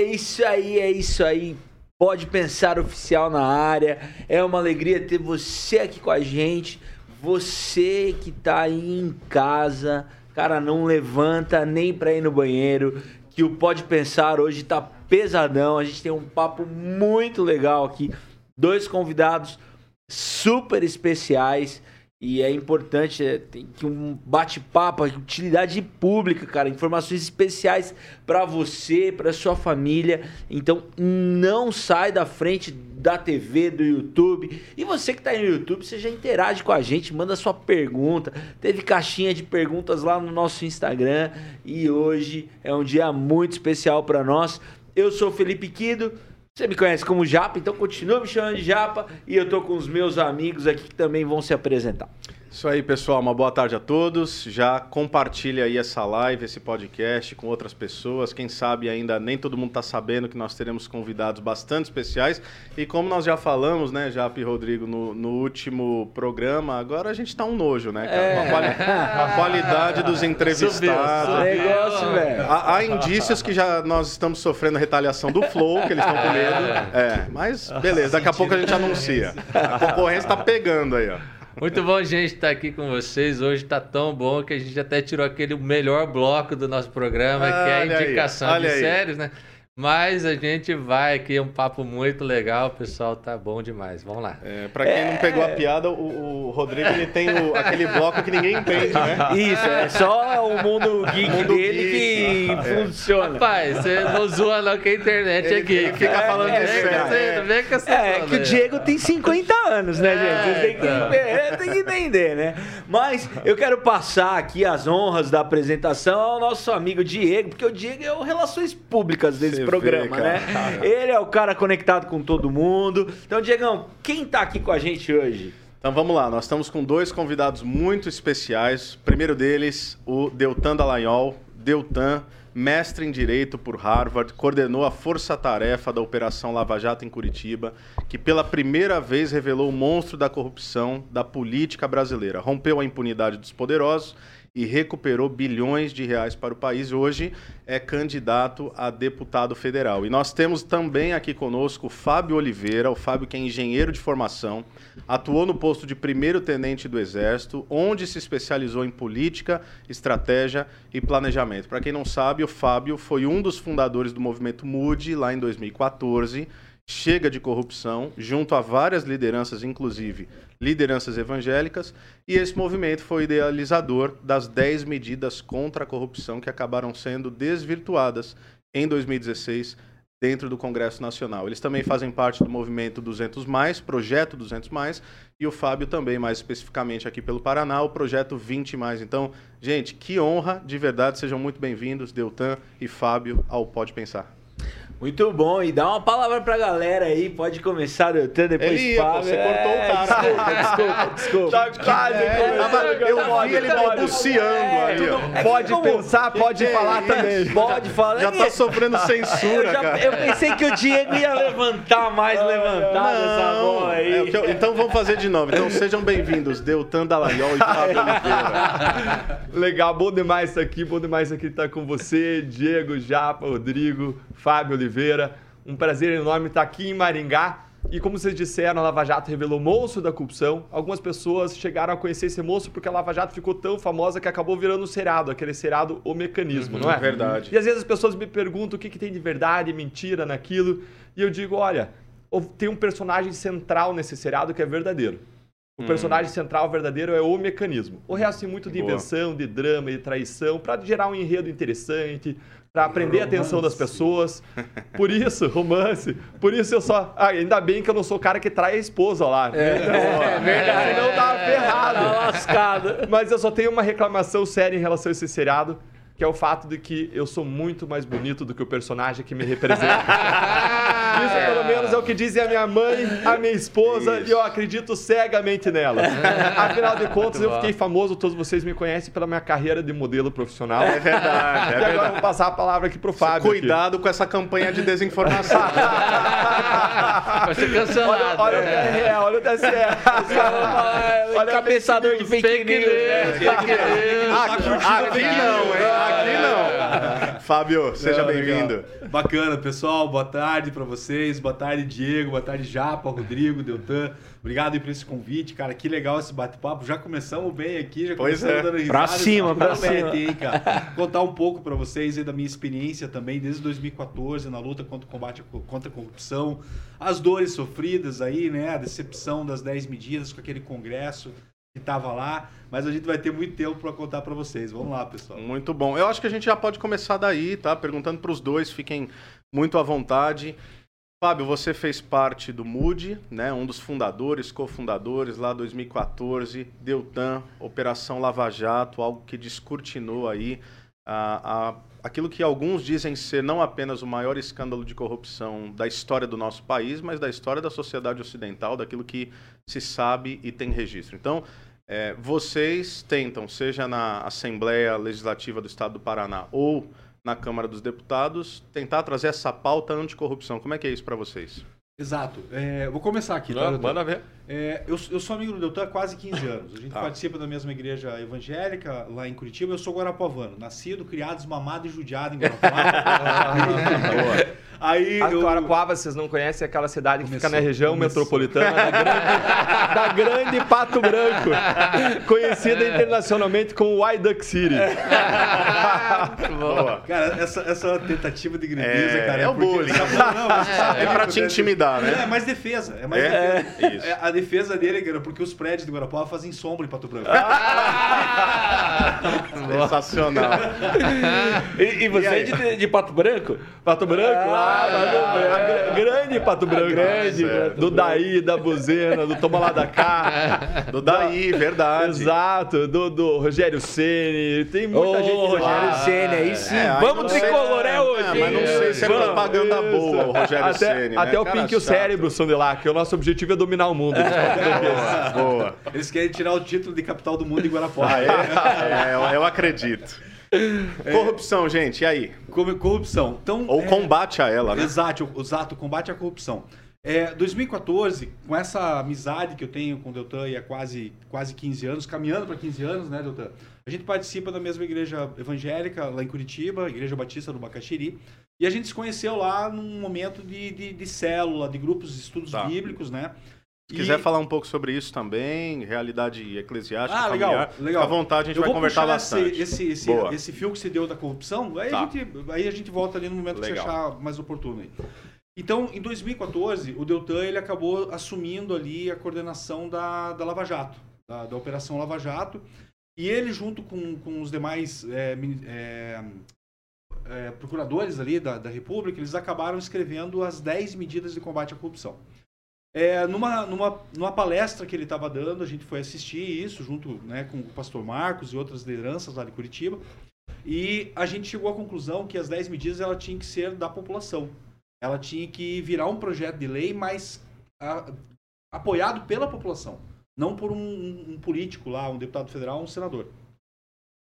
É isso aí, é isso aí. Pode pensar oficial na área. É uma alegria ter você aqui com a gente. Você que tá aí em casa, cara, não levanta nem pra ir no banheiro. Que o Pode Pensar hoje tá pesadão. A gente tem um papo muito legal aqui. Dois convidados super especiais. E é importante, é, tem que um bate-papo, utilidade pública, cara, informações especiais para você, para sua família. Então não sai da frente da TV, do YouTube. E você que tá aí no YouTube, você já interage com a gente, manda sua pergunta. Teve caixinha de perguntas lá no nosso Instagram e hoje é um dia muito especial para nós. Eu sou Felipe Quido. Você me conhece como Japa, então continua me chamando de Japa e eu tô com os meus amigos aqui que também vão se apresentar. Isso aí, pessoal. Uma boa tarde a todos. Já compartilha aí essa live, esse podcast com outras pessoas. Quem sabe ainda nem todo mundo está sabendo que nós teremos convidados bastante especiais. E como nós já falamos, né, Jap e Rodrigo, no, no último programa, agora a gente está um nojo, né, cara? É. A, quali- a qualidade dos entrevistados. Subiu. Negócio, velho. Há, há indícios que já nós estamos sofrendo a retaliação do Flow, que eles estão com medo. É, mas beleza, daqui a pouco a gente anuncia. A concorrência está pegando aí, ó. Muito bom, gente, estar aqui com vocês. Hoje está tão bom que a gente até tirou aquele melhor bloco do nosso programa, que é a aí, indicação olha de aí. séries, né? Mas a gente vai aqui, é um papo muito legal, o pessoal tá bom demais. Vamos lá. É, pra quem não pegou a piada, o, o Rodrigo ele tem o- aquele bloco que ninguém entende, né? Isso, é só o mundo geek Mundo dele geek. que funciona. Rapaz, você não zoa não que a internet Ele é geek. fica- fica falando é, série. essa- vem com essa É, que o aí. Diego tem 50 anos, né, gente? Que, então. é, tem que entender, né? Mas eu quero passar aqui as honras da apresentação ao nosso amigo Diego, porque o Diego é o Relações Públicas desse Você programa, né? Ele é o cara conectado com todo mundo. Então, Diegão, quem tá aqui com a gente hoje? Então vamos lá, nós estamos com dois convidados muito especiais. O primeiro deles, o Deltan Dallagnol. Deltan, mestre em Direito por Harvard, coordenou a força-tarefa da Operação Lava Jato em Curitiba, que pela primeira vez revelou o monstro da corrupção da política brasileira. Rompeu a impunidade dos poderosos e recuperou bilhões de reais para o país. Hoje é candidato a deputado federal. E nós temos também aqui conosco o Fábio Oliveira, o Fábio que é engenheiro de formação, atuou no posto de primeiro-tenente do Exército, onde se especializou em política, estratégia e planejamento. Para quem não sabe, o Fábio foi um dos fundadores do movimento MUDE lá em 2014. Chega de corrupção, junto a várias lideranças, inclusive lideranças evangélicas, e esse movimento foi idealizador das 10 medidas contra a corrupção que acabaram sendo desvirtuadas em 2016 dentro do Congresso Nacional. Eles também fazem parte do movimento 200 mais, projeto 200 mais, e o Fábio também, mais especificamente aqui pelo Paraná, o projeto 20 mais. Então, gente, que honra, de verdade, sejam muito bem-vindos, Deltan e Fábio, ao Pode Pensar. Muito bom, e dá uma palavra pra galera aí, pode começar, Deltan, depois Ele ia, Fábio. você cortou o cara. Desculpa, desculpa, desculpa. Tá quase É, eu tava- eu vi ele balbuciando ali, ó. É Pode como- pensar, pode que falar é também. Pode falar. Já tá sofrendo Eu, censura, já- cara. eu pensei que o Diego ia levantar mais levantado essa bola aí. É, eu- então vamos fazer de novo. Então sejam bem-vindos, Deltan Dallagnol e Fábio Oliveira. Legal, bom demais estar aqui, bom demais aqui estar com você, Diego, Japa, Rodrigo, Fábio Oliveira. Um prazer enorme estar aqui em Maringá. E como vocês disseram, a Lava Jato revelou o monstro da corrupção. Algumas pessoas chegaram a conhecer esse monstro porque a Lava Jato ficou tão famosa que acabou virando um seriado, aquele seriado O Mecanismo, não é? verdade. E às vezes as pessoas me perguntam o que, que tem de verdade, mentira naquilo. E eu digo, olha, tem um personagem central nesse seriado que é verdadeiro. O personagem central verdadeiro é o mecanismo. O resto tem muito de Boa. invenção, de drama e traição, para gerar um enredo interessante, para prender a atenção das pessoas. Por isso, romance. Por isso eu só. Ah, ainda bem que eu não sou o cara que trai a esposa lá. É, verdade. Senão Tá ferrado. lascado. Mas eu só tenho uma reclamação séria em relação a esse seriado, que é o fato de que eu sou muito mais bonito do que o personagem que me representa. Isso, pelo menos, é o que dizem a minha mãe, a minha esposa, e eu acredito cegamente nelas. Afinal de contas, eu fiquei famoso, todos vocês me conhecem pela minha carreira de modelo profissional. É verdade, é e agora eu verdade. vou passar a palavra aqui pro Fábio. aqui. Cuidado com essa campanha de desinformação. Vai ser cancelado. Olha, olha o TSE, olha o TSE. Olha cabeçador de fake, news. né? news, fake news. aqui, aqui não, hein? Aqui não. Fábio, seja bem-vindo. Bacana, pessoal. Boa tarde para vocês. Boa tarde, Diego. Boa tarde, Japa, Rodrigo, Deltan. Obrigado aí por esse convite, cara. Que legal esse bate-papo. Já começamos bem aqui, já pois começamos é. dando risada. Pra cima, pra cima. Hein, cara. Contar um pouco para vocês aí da minha experiência também, desde 2014, na luta contra o combate contra a corrupção. As dores sofridas aí, né? A decepção das 10 medidas com aquele congresso que estava lá, mas a gente vai ter muito tempo para contar para vocês. Vamos lá, pessoal. Muito bom. Eu acho que a gente já pode começar daí, tá? Perguntando para os dois, fiquem muito à vontade. Fábio, você fez parte do MUD, né? Um dos fundadores, cofundadores lá 2014, Deltan, Operação Lava Jato, algo que descortinou aí a, a, aquilo que alguns dizem ser não apenas o maior escândalo de corrupção da história do nosso país, mas da história da sociedade ocidental, daquilo que se sabe e tem registro. Então, é, vocês tentam, seja na Assembleia Legislativa do Estado do Paraná ou na Câmara dos Deputados, tentar trazer essa pauta anticorrupção. Como é que é isso para vocês? Exato. É, vou começar aqui. Tá, manda ver. É, eu, eu, sou amigo do Deltan há quase 15 anos. A gente tá. participa da mesma igreja evangélica lá em Curitiba. Eu sou guarapuavano. Nascido, criado, esmamado e judiado em Guarapuava. Aí a eu... Guarapuava, vocês não conhecem, é aquela cidade que começou, fica na região começou. metropolitana da grande, da grande, Pato Branco, conhecida internacionalmente como White Duck City. Boa. Cara, essa, essa tentativa de grandeza, é, cara... É, é o bullying. Não, é, é pra te intimidar, né? É mais defesa. É mais é, defesa. Isso. a defesa dele, cara, porque os prédios de Guarapuava fazem sombra em Pato Branco. Sensacional. e, e você e é de, de, Pato Branco? Pato Branco? Ah, ah, grande Pato Branco. Grande. do Daí, da Buzena, do Toma Lá da Cá. Do Daí, verdade. Exato. Do, do Rogério Ceni. Tem muita oh, gente Rogério Ceni, aí sim. É, Vamos tricolor é hoje. É, mas não sei se é propaganda boa o Rogério Ceni. Até, até o Pink e o Cérebro, Sondelac. O nosso objetivo é dominar o mundo. boa, boa. Eles querem tirar o título de capital do mundo em Guarapuava. Ah, é? é, eu acredito. É. Corrupção, gente, e aí? Corrupção. Então, Ou é... combate a ela, né? Exato, exato, combate à corrupção. É, 2014, com essa amizade que eu tenho com o Deltan há quase, quase 15 anos, caminhando para 15 anos, né, Deltan? A gente participa da mesma igreja evangélica lá em Curitiba, Igreja Batista do Bacaxiri, e a gente se conheceu lá num momento de, de, de célula, de grupos de estudos tá. bíblicos, né? Se quiser falar um pouco sobre isso também, realidade eclesiástica, ah, familiar, legal, legal. à vontade, a gente eu vai conversar bastante. Esse, esse, esse, esse, fio que se deu da corrupção, aí, tá. a gente, aí a gente volta ali no momento legal. que você achar mais oportuno. Aí. Então, em 2014, o Deltan ele acabou assumindo ali a coordenação da, da Lava Jato, da, da Operação Lava Jato, e ele, junto com, com os demais é, é, é, procuradores ali da, da República, eles acabaram escrevendo as 10 medidas de combate à corrupção. É, numa, numa, numa palestra que ele estava dando, a gente foi assistir isso junto né, com o pastor Marcos e outras lideranças lá de Curitiba. E a gente chegou à conclusão que as 10 medidas ela tinha que ser da população. Ela tinha que virar um projeto de lei, mas a, apoiado pela população, não por um, um, político lá, um deputado federal, um senador.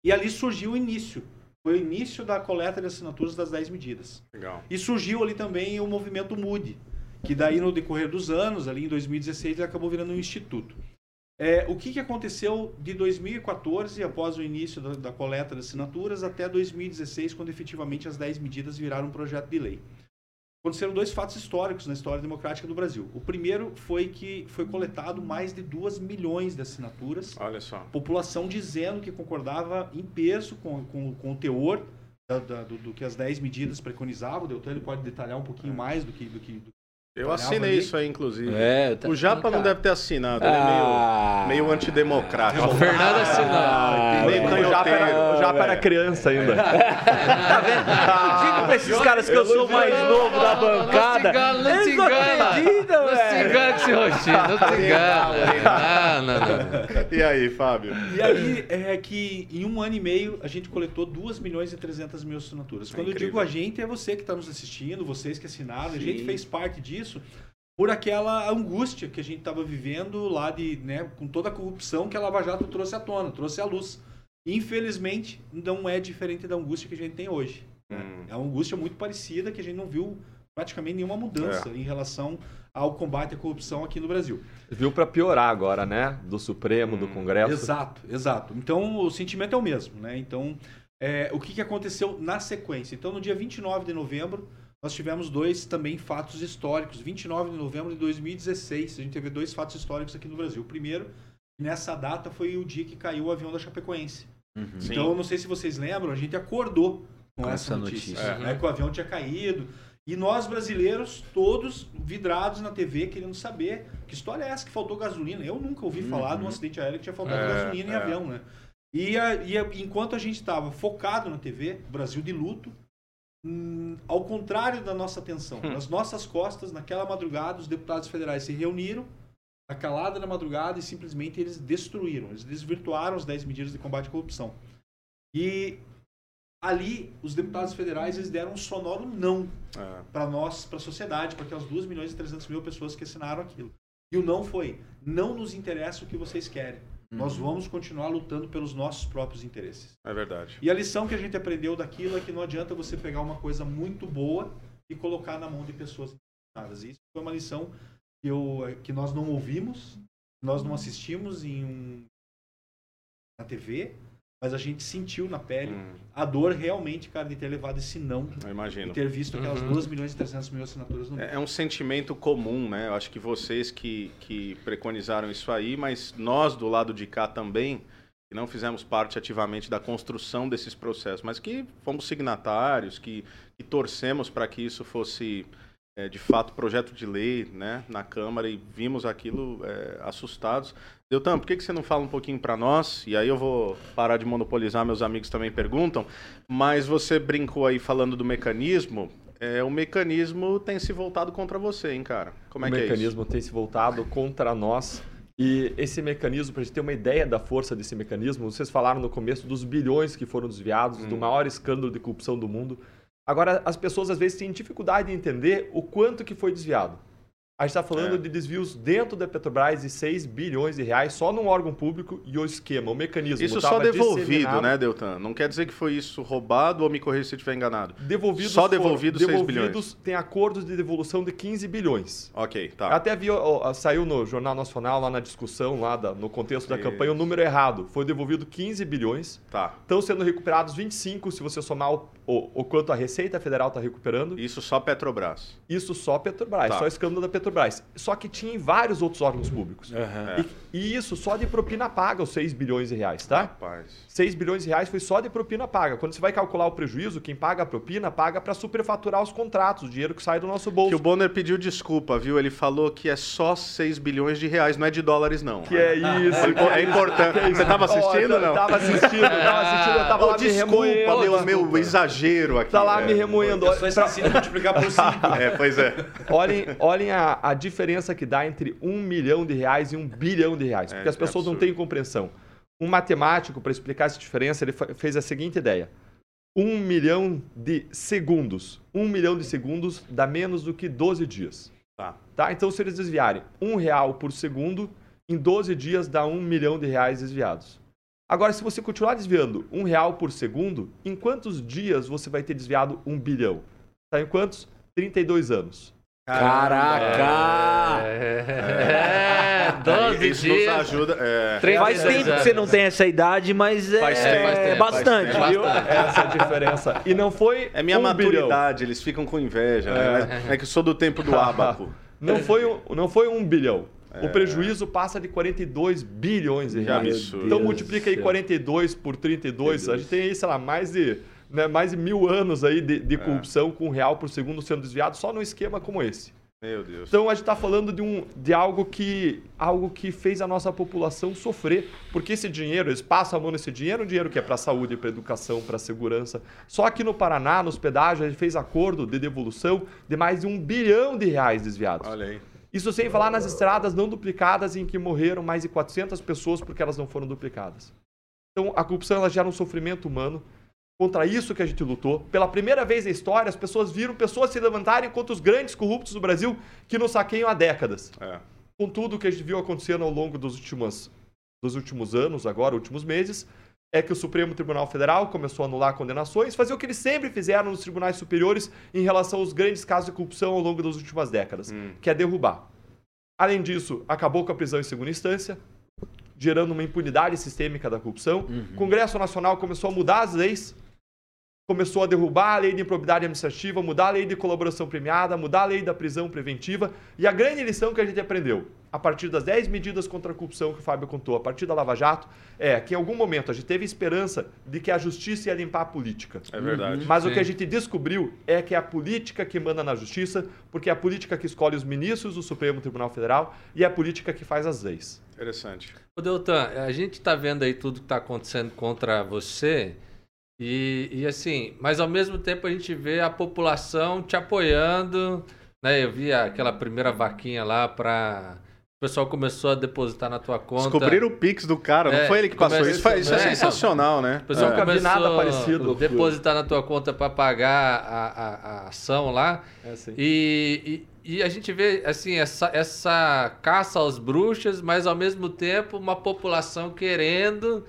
E ali surgiu o início. Foi o início da coleta de assinaturas das 10 medidas. Legal. E surgiu ali também o movimento MUDE, que daí no decorrer dos anos, ali em 2016, ele acabou virando um instituto. É, o que, que aconteceu de 2014, após o início da, da, coleta de assinaturas, até 2016, quando efetivamente as 10 medidas viraram um projeto de lei? Aconteceram dois fatos históricos na história democrática do Brasil. O primeiro foi que foi coletado mais de 2 milhões de assinaturas. Olha só. População dizendo que concordava em peso com, com, com o teor da, da, do, do, que as 10 medidas preconizavam. O Deltan ele pode detalhar um pouquinho é. mais do que, do que, do eu assinei isso aí, inclusive. É, tá o Japa não deve ter assinado, ele ah, é meio, meio antidemocrático. O Fernando assinou. Ah, meio o, Japa era, o Japa era criança ainda. tá vendo? Diga pra esses caras que eu, eu sou o mais novo da bancada. Não se engana, não se engana. Não se engana com esse rostinho, não se engana. Não, não, não. E aí, Fábio? E aí, é que em um ano e meio a gente coletou 2 milhões e 300 mil assinaturas. Quando é eu digo a gente, é você que está nos assistindo, vocês que assinaram, Sim. a gente fez parte disso isso por aquela angústia que a gente estava vivendo lá de, né, com toda a corrupção que a Lava Jato trouxe à tona, trouxe à luz. Infelizmente, não é diferente da angústia que a gente tem hoje. Hum. É uma angústia muito parecida que a gente não viu praticamente nenhuma mudança é. em relação ao combate à corrupção aqui no Brasil. Viu para piorar agora, né? Do Supremo, hum. do Congresso. Exato, exato. Então o sentimento é o mesmo, né? Então é, o que, que aconteceu na sequência. Então, no dia 29 de novembro, nós tivemos dois também fatos históricos. 29 de novembro de 2016, a gente teve dois fatos históricos aqui no Brasil. O primeiro, nessa data, foi o dia que caiu o avião da Chapecoense. Uhum. Então, não sei se vocês lembram, a gente acordou com, com essa, essa notícia, notícia. Né, que o avião tinha caído. E nós brasileiros, todos vidrados na TV, querendo saber que história é essa que faltou gasolina. Eu nunca ouvi uhum. falar de um acidente aéreo que tinha faltado é, gasolina em é. avião, né? E, a, e a, enquanto a gente estava focado na TV, Brasil de luto, hum, ao contrário da nossa atenção, hum. nas nossas costas, naquela madrugada, os deputados federais se reuniram, a calada na madrugada, e simplesmente eles destruíram, eles desvirtuaram as 10 medidas de combate à corrupção. E ali, os deputados federais eles deram um sonoro não é. para nós, para a sociedade, para aquelas 2 milhões e 300 mil pessoas que assinaram aquilo. E o não foi: não nos interessa o que vocês querem. Nós uhum. vamos continuar lutando pelos nossos próprios interesses. É verdade. E a lição que a gente aprendeu daquilo é que não adianta você pegar uma coisa muito boa e colocar na mão de pessoas interessadas. Isso foi uma lição que, eu, que nós não ouvimos, nós não assistimos em um, na TV, mas a gente sentiu na pele hum. a dor realmente, cara, de ter levado esse não. Eu imagino. E ter visto aquelas uhum. 2 milhões e 300 mil assinaturas no é, é um sentimento comum, né? Eu acho que vocês que, que preconizaram isso aí, mas nós do lado de cá também, que não fizemos parte ativamente da construção desses processos, mas que fomos signatários, que, que torcemos para que isso fosse é, de fato projeto de lei né, na Câmara e vimos aquilo é, assustados. Deltan, por que, que você não fala um pouquinho para nós? E aí eu vou parar de monopolizar, meus amigos também perguntam. Mas você brincou aí falando do mecanismo. É, o mecanismo tem se voltado contra você, hein, cara? Como é o que é isso? O mecanismo tem se voltado contra nós. E esse mecanismo, para a gente ter uma ideia da força desse mecanismo, vocês falaram no começo dos bilhões que foram desviados, hum. do maior escândalo de corrupção do mundo. Agora, as pessoas às vezes têm dificuldade de entender o quanto que foi desviado. A gente está falando é. de desvios dentro da Petrobras de 6 bilhões de reais só num órgão público e o esquema, o mecanismo. Isso só devolvido, né, Deltan? Não quer dizer que foi isso roubado ou me corrija se eu estiver enganado. Devolvidos só devolvido 6 bilhões. Tem acordos de devolução de 15 bilhões. Ok, tá. Até vi, ó, saiu no Jornal Nacional, lá na discussão, lá da, no contexto da isso. campanha, o número errado. Foi devolvido 15 bilhões. Tá. Estão sendo recuperados 25, se você somar o, o, o quanto a Receita Federal está recuperando. Isso só Petrobras. Isso só Petrobras, tá. só escândalo da Petrobras. Só que tinha em vários outros órgãos públicos. Uhum. E, e, isso só de propina paga, os 6 bilhões de reais, tá? Rapaz. 6 bilhões de reais foi só de propina paga. Quando você vai calcular o prejuízo, quem paga a propina paga para superfaturar os contratos, o dinheiro que sai do nosso bolso. Que o Bonner pediu desculpa, viu? Ele falou que é só 6 bilhões de reais, não é de dólares, não. Que é isso. É, é importante. É você estava assistindo ou não? Tava assistindo, tava assistindo, eu tava oh, lá desculpa, me remoendo. meu, meu exagero aqui. Tá lá é. me remoendo. Eu só esqueci de multiplicar por 5. é, pois é. Olhem, olhem a, a diferença que dá entre um milhão de reais e um bilhão de reais, porque é, as pessoas é não têm compreensão. Um matemático, para explicar essa diferença, ele fez a seguinte ideia. Um milhão de segundos. Um milhão de segundos dá menos do que 12 dias. Tá. tá? Então, se eles desviarem um real por segundo, em 12 dias dá um milhão de reais desviados. Agora, se você continuar desviando um real por segundo, em quantos dias você vai ter desviado um bilhão? Tá em quantos? 32 anos. Caraca! É, 12 Isso dias. nos ajuda. É. Faz tempo que você não tem essa idade, mas é, faz tempo, faz tempo, bastante, faz viu? Bastante. Essa é a diferença. E não foi. É minha um maturidade, bilhão. eles ficam com inveja, né? É que eu sou do tempo do ábaco. Não foi, um, não foi um bilhão. É. O prejuízo passa de 42 bilhões de reais. Absurdo. Então multiplica aí 42 por 32. A gente tem aí, sei lá, mais de né, mais de mil anos aí de, de corrupção é. com um real por segundo sendo desviado só num esquema como esse. Meu Deus. Então a gente está falando de, um, de algo, que, algo que fez a nossa população sofrer. Porque esse dinheiro, eles passam a mão nesse dinheiro, um dinheiro que é para saúde, para educação, para segurança. Só aqui no Paraná, nos pedágios, a gente fez acordo de devolução de mais de um bilhão de reais desviados. Olha aí. Isso sem falar nas estradas não duplicadas em que morreram mais de 400 pessoas porque elas não foram duplicadas. Então a corrupção ela gera um sofrimento humano contra isso que a gente lutou. Pela primeira vez na história, as pessoas viram pessoas se levantarem contra os grandes corruptos do Brasil que nos saqueiam há décadas. É. Com tudo o que a gente viu acontecendo ao longo dos últimos, dos últimos anos, agora, últimos meses, é que o Supremo Tribunal Federal começou a anular condenações, fazer o que eles sempre fizeram nos tribunais superiores em relação aos grandes casos de corrupção ao longo das últimas décadas, hum. que é derrubar. Além disso, acabou com a prisão em segunda instância, gerando uma impunidade sistêmica da corrupção. Uhum. O Congresso Nacional começou a mudar as leis começou a derrubar a lei de improbidade administrativa, mudar a lei de colaboração premiada, mudar a lei da prisão preventiva. E a grande lição que a gente aprendeu, a partir das 10 medidas contra a corrupção que o Fábio contou, a partir da Lava Jato, é que em algum momento a gente teve esperança de que a justiça ia limpar a política. É verdade. Mas Sim. o que a gente descobriu é que é a política que manda na justiça, porque é a política que escolhe os ministros do Supremo Tribunal Federal e é a política que faz as leis. Interessante. Ô, Deltan, a gente tá vendo aí tudo que tá acontecendo contra você. E, e assim, mas ao mesmo tempo a gente vê a população te apoiando. Né? Eu vi aquela primeira vaquinha lá para O pessoal começou a depositar na tua conta. Descobriram o Pix do cara, não É, foi ele que passou isso. Foi- Isso é, é, então. sensacional, né? O pessoal É. Nunca vi nada parecido. depositar na tua conta para pagar a, a, a ação lá. É assim. E, e, e a gente vê assim essa, essa caça aos bruxas, mas ao mesmo tempo uma população querendo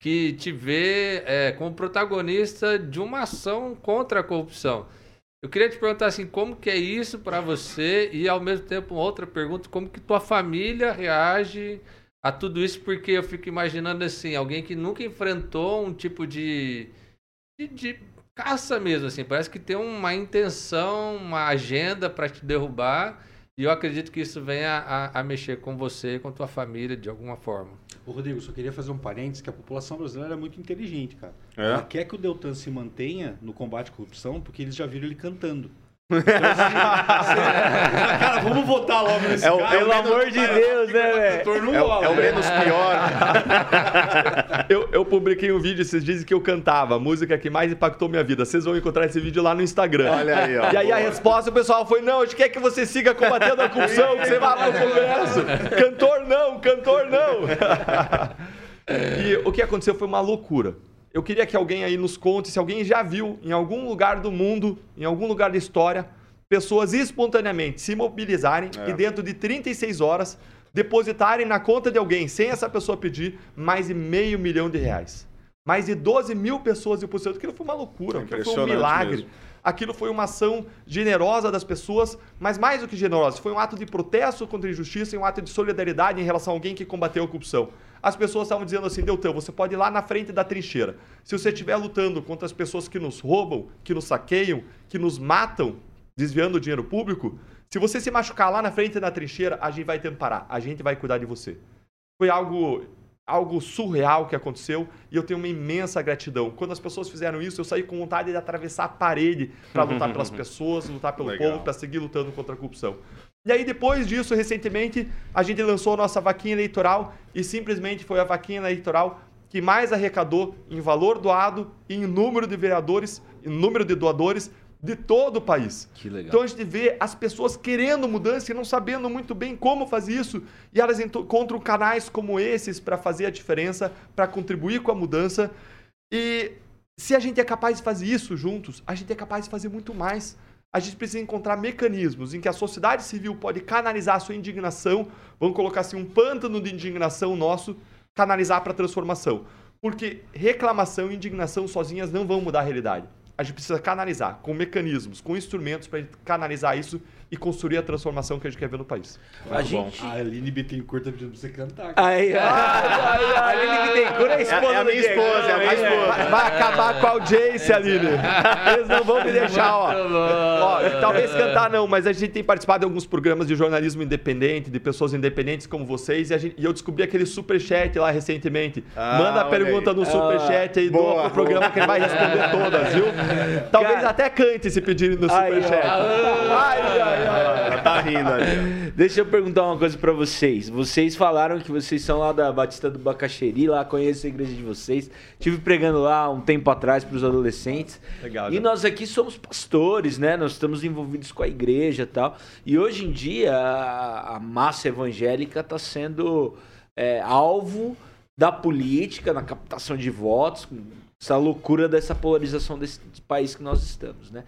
que te vê é, como protagonista de uma ação contra a corrupção. Eu queria te perguntar assim, como que é isso para você e ao mesmo tempo uma outra pergunta, como que tua família reage a tudo isso? Porque eu fico imaginando assim, alguém que nunca enfrentou um tipo de, de, de caça mesmo, assim, parece que tem uma intenção, uma agenda para te derrubar. E eu acredito que isso venha a, a mexer com você com tua família de alguma forma. Ô, Rodrigo, só queria fazer um parênteses que a população brasileira é muito inteligente, cara. É? Ela quer que o Deltan se mantenha no combate à corrupção porque eles já viram ele cantando. Então, assim, cara, vamos votar logo nesse É o- cara. Pelo amor de Deus, né, velho? É, o- é o menos pior. Eu, eu publiquei um vídeo esses dias que eu cantava, a música que mais impactou minha vida. Vocês vão encontrar esse vídeo lá no Instagram. Olha aí, ó. E aí a resposta, o pessoal foi: não, a gente quer que você siga combatendo a corrupção, que você vá pro Congresso. Cantor não, cantor não. e o que aconteceu foi uma loucura. Eu queria que alguém aí nos conte se alguém já viu em algum lugar do mundo, em algum lugar da história, pessoas espontaneamente se mobilizarem É. e dentro de 36 horas depositarem na conta de alguém, sem essa pessoa pedir, mais de meio milhão de reais. Mais de 12 mil pessoas depositando. Aquilo foi uma loucura, aquilo foi um milagre. mesmo. Aquilo foi uma ação generosa das pessoas, mas mais do que generosa, foi um ato de protesto contra a injustiça e um ato de solidariedade em relação a alguém que combateu a corrupção. As pessoas estavam dizendo assim, Deltan, você pode ir lá na frente da trincheira. Se você estiver lutando contra as pessoas que nos roubam, que nos saqueiam, que nos matam, desviando o dinheiro público, se você se machucar lá na frente da trincheira, a gente vai tentar parar, a gente vai cuidar de você. Foi algo algo surreal que aconteceu e eu tenho uma imensa gratidão. Quando as pessoas fizeram isso, eu saí com vontade de atravessar a parede para lutar pelas pessoas, lutar pelo Legal. povo, para seguir lutando contra a corrupção. E aí depois disso, recentemente, a gente lançou a nossa vaquinha eleitoral e simplesmente foi a vaquinha eleitoral que mais arrecadou em valor doado e em número de vereadores, em número de doadores de todo o país. Que legal. Então a gente vê as pessoas querendo mudança e não sabendo muito bem como fazer isso. E elas encontram canais como esses para fazer a diferença, para contribuir com a mudança. E se a gente é capaz de fazer isso juntos, a gente é capaz de fazer muito mais. A gente precisa encontrar mecanismos em que a sociedade civil pode canalizar a sua indignação, vamos colocar assim, um pântano de indignação nosso, canalizar para a transformação. Porque reclamação e indignação sozinhas não vão mudar a realidade. A gente precisa canalizar com mecanismos, com instrumentos para canalizar isso e construir a transformação que a gente quer ver no país. A gente. A Aline Bittencourt tá pedindo pra você cantar. Aí, a Aline Bittencourt é a esposa É a do minha Diego. esposa, é a minha Aí, esposa. Vai, acabar com a audiência, Aline. Eles não vão me deixar, ó. Ó, talvez cantar não, mas a gente tem participado de alguns programas de jornalismo independente, de pessoas independentes como vocês, e, a gente- e eu descobri aquele superchat lá recentemente. Ah, Manda a pergunta aí. no superchat aí, doa boa. pro programa que ele vai responder todas, viu? Talvez Cara. até cante se pedirem no Aí, superchat. Ai, ai, ai. Ela tá rindo ali. Deixa eu perguntar uma coisa pra vocês. Vocês falaram que vocês são lá da Batista do Bacaxeri, lá conheço a igreja de vocês. Tive pregando lá um tempo atrás pros adolescentes. Legal, E já. nós aqui somos pastores, né? Nós estamos envolvidos com a igreja e tal. E hoje em dia a, massa evangélica está sendo é, alvo da política, na captação de votos, essa loucura dessa polarização desse país que nós estamos, né?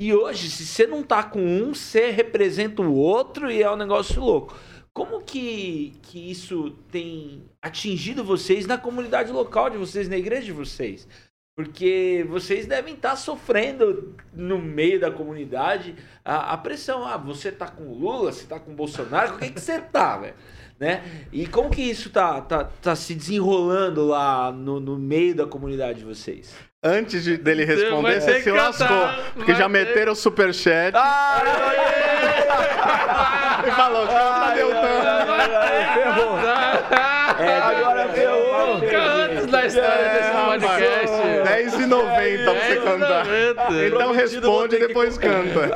E hoje, se você não tá com um, você representa o outro e é um negócio louco. Como que, que isso tem atingido vocês na comunidade local de vocês, na igreja de vocês? Porque vocês devem estar sofrendo no meio da comunidade a, a pressão. Ah, você tá com Lula, você tá com Bolsonaro, com quem que você tá, velho? Né? E como que isso tá, tá, tá se desenrolando lá no, no meio da comunidade de vocês? Antes de, dele responder, você se lascou. Porque já meteram o superchat. Ah, e falou, canta Deltan. Ferrou. É, agora ferrou. Nunca antes da história desse podcast. 10,90 pra você cantar. Então responde e depois canta.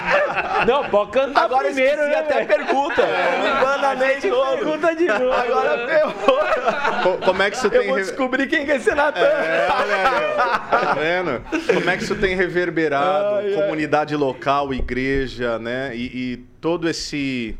Não, pode cantar Agora primeiro, né? até pergunta. Me manda meio de novo. Pergunta de novo. Agora ferrou. Co- Como é que isso Eu tem... vou re- descobrir quem que é esse Natan. É, olha aí, tá vendo? Como é que isso tem reverberado? Ai, ai. comunidade local, igreja, né? E, e todo esse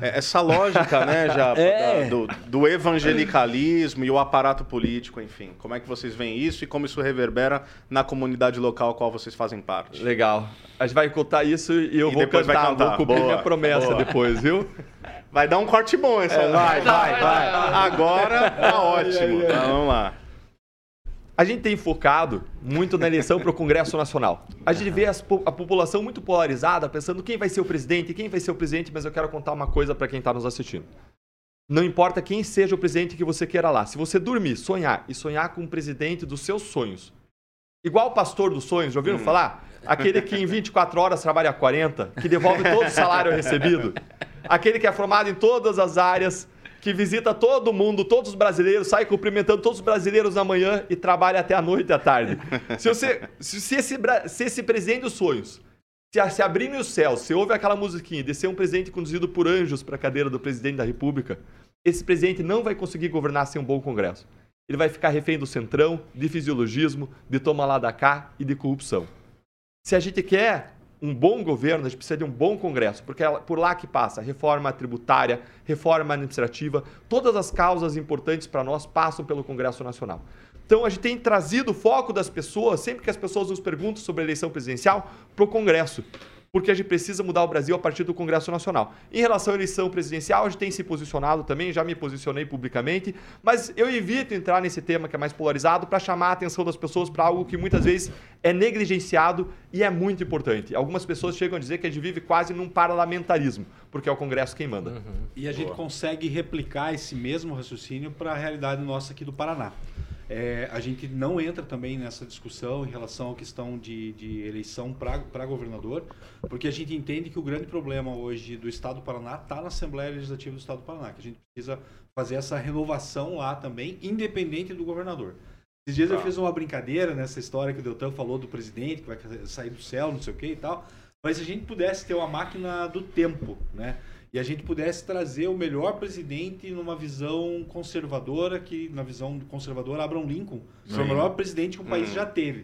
é, essa lógica, né, já É. do, do evangelicalismo e o aparato político, enfim. Como é que vocês veem isso e como isso reverbera na comunidade local a qual vocês fazem parte? Legal. A gente vai contar isso e eu E vou depois vai cantar. cantar. Vou cumprir Boa, minha promessa boa. depois, viu? Vai dar um corte bom essa. É, vai, vai, vai. Agora tá ótimo. Tá, vamos lá. A gente tem focado muito na eleição para o Congresso Nacional. A gente vê as a população muito polarizada, pensando quem vai ser o presidente, quem vai ser o presidente, mas eu quero contar uma coisa para quem está nos assistindo. Não importa quem seja o presidente que você queira lá. Se você dormir, sonhar e sonhar com o presidente dos seus sonhos, igual o pastor dos sonhos, já ouviram falar? Aquele que em 24 horas trabalha 40, que devolve todo o salário recebido, aquele que é formado em todas as áreas, que visita todo mundo, todos os brasileiros, sai cumprimentando todos os brasileiros na manhã e trabalha até a noite e à tarde. Se, você, se, se esse, se esse presidente dos sonhos se, se abrirem os céus, se ouve aquela musiquinha, descer um presidente conduzido por anjos para a cadeira do presidente da República, esse presidente não vai conseguir governar sem um bom Congresso. Ele vai ficar refém do centrão, de fisiologismo, de toma lá da cá e de corrupção. Se a gente quer um bom governo, a gente precisa de um bom Congresso, porque é por lá que passa reforma tributária, reforma administrativa, todas as causas importantes para nós passam pelo Congresso Nacional. Então a gente tem trazido o foco das pessoas, sempre que as pessoas nos perguntam sobre a eleição presidencial, para o Congresso. Porque a gente precisa mudar o Brasil a partir do Congresso Nacional. Em relação à eleição presidencial, a gente tem se posicionado também, já me posicionei publicamente, mas eu evito entrar nesse tema que é mais polarizado para chamar a atenção das pessoas para algo que muitas vezes é negligenciado e é muito importante. Algumas pessoas chegam a dizer que a gente vive quase num parlamentarismo, porque é o Congresso quem manda. E a gente consegue replicar esse mesmo raciocínio para a realidade nossa aqui do Paraná. É, a gente não entra também nessa discussão em relação à questão de, de eleição para governador, porque a gente entende que o grande problema hoje do Estado do Paraná está na Assembleia Legislativa do Estado do Paraná, que a gente precisa fazer essa renovação lá também, independente do governador. Esses dias eu fiz uma brincadeira nessa história que o Deltan falou do presidente, que vai sair do céu, não sei o que e tal. Mas se a gente pudesse ter uma máquina do tempo, né? E a gente pudesse trazer o melhor presidente numa visão conservadora, que na visão conservadora, Abraham Lincoln foi o melhor presidente que o país já teve.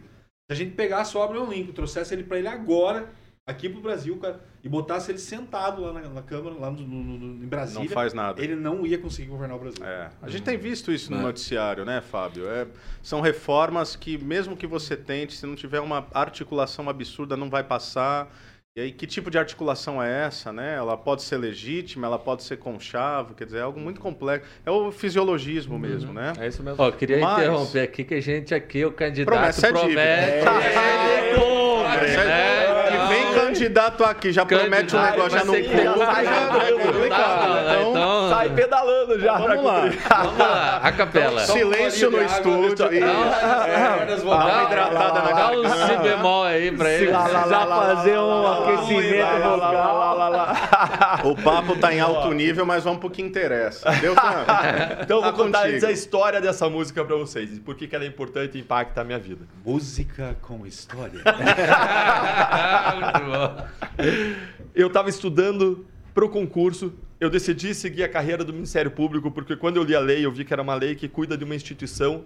Se a gente pegasse o Abraham Lincoln, trouxesse ele para ele agora, aqui pro Brasil, cara, e botasse ele sentado lá na, na Câmara, lá no, no- no- em Brasília, Não faz nada. ele não ia conseguir governar o Brasil. É, a gente tem visto isso no noticiário, né, Fábio? É, são reformas que, mesmo que você tente, se não tiver uma articulação absurda, não vai passar. E aí, que tipo de articulação é essa, né? Ela pode ser legítima, ela pode ser conchavo, quer dizer, é algo muito complexo. É o fisiologismo mesmo, né? É isso mesmo. Ó, queria Mas- interromper aqui que a gente aqui, o candidato Promessa é promete. dívida. É, ele cumpre, É, né? Que vem candidato aqui, já promete um negócio, já não cumpre, já é complicado. Então, então, Sai pedalando já. vamos pra lá. cumprir. vamos lá, a capela. Silêncio no estúdio. e- Dá uma hidratada na Dá um si bemol aí pra ele. Precisar fazer um aquecimento vocal. O papo tá em alto nível, mas vamos pro que interessa. Deu? Então eu Tá vou contar a história dessa música pra vocês e por que que ela é importante e impacta a minha vida. Música com história. Eu estava estudando para o concurso, eu decidi seguir a carreira do Ministério Público porque quando eu li a lei, eu vi que era uma lei que cuida de uma instituição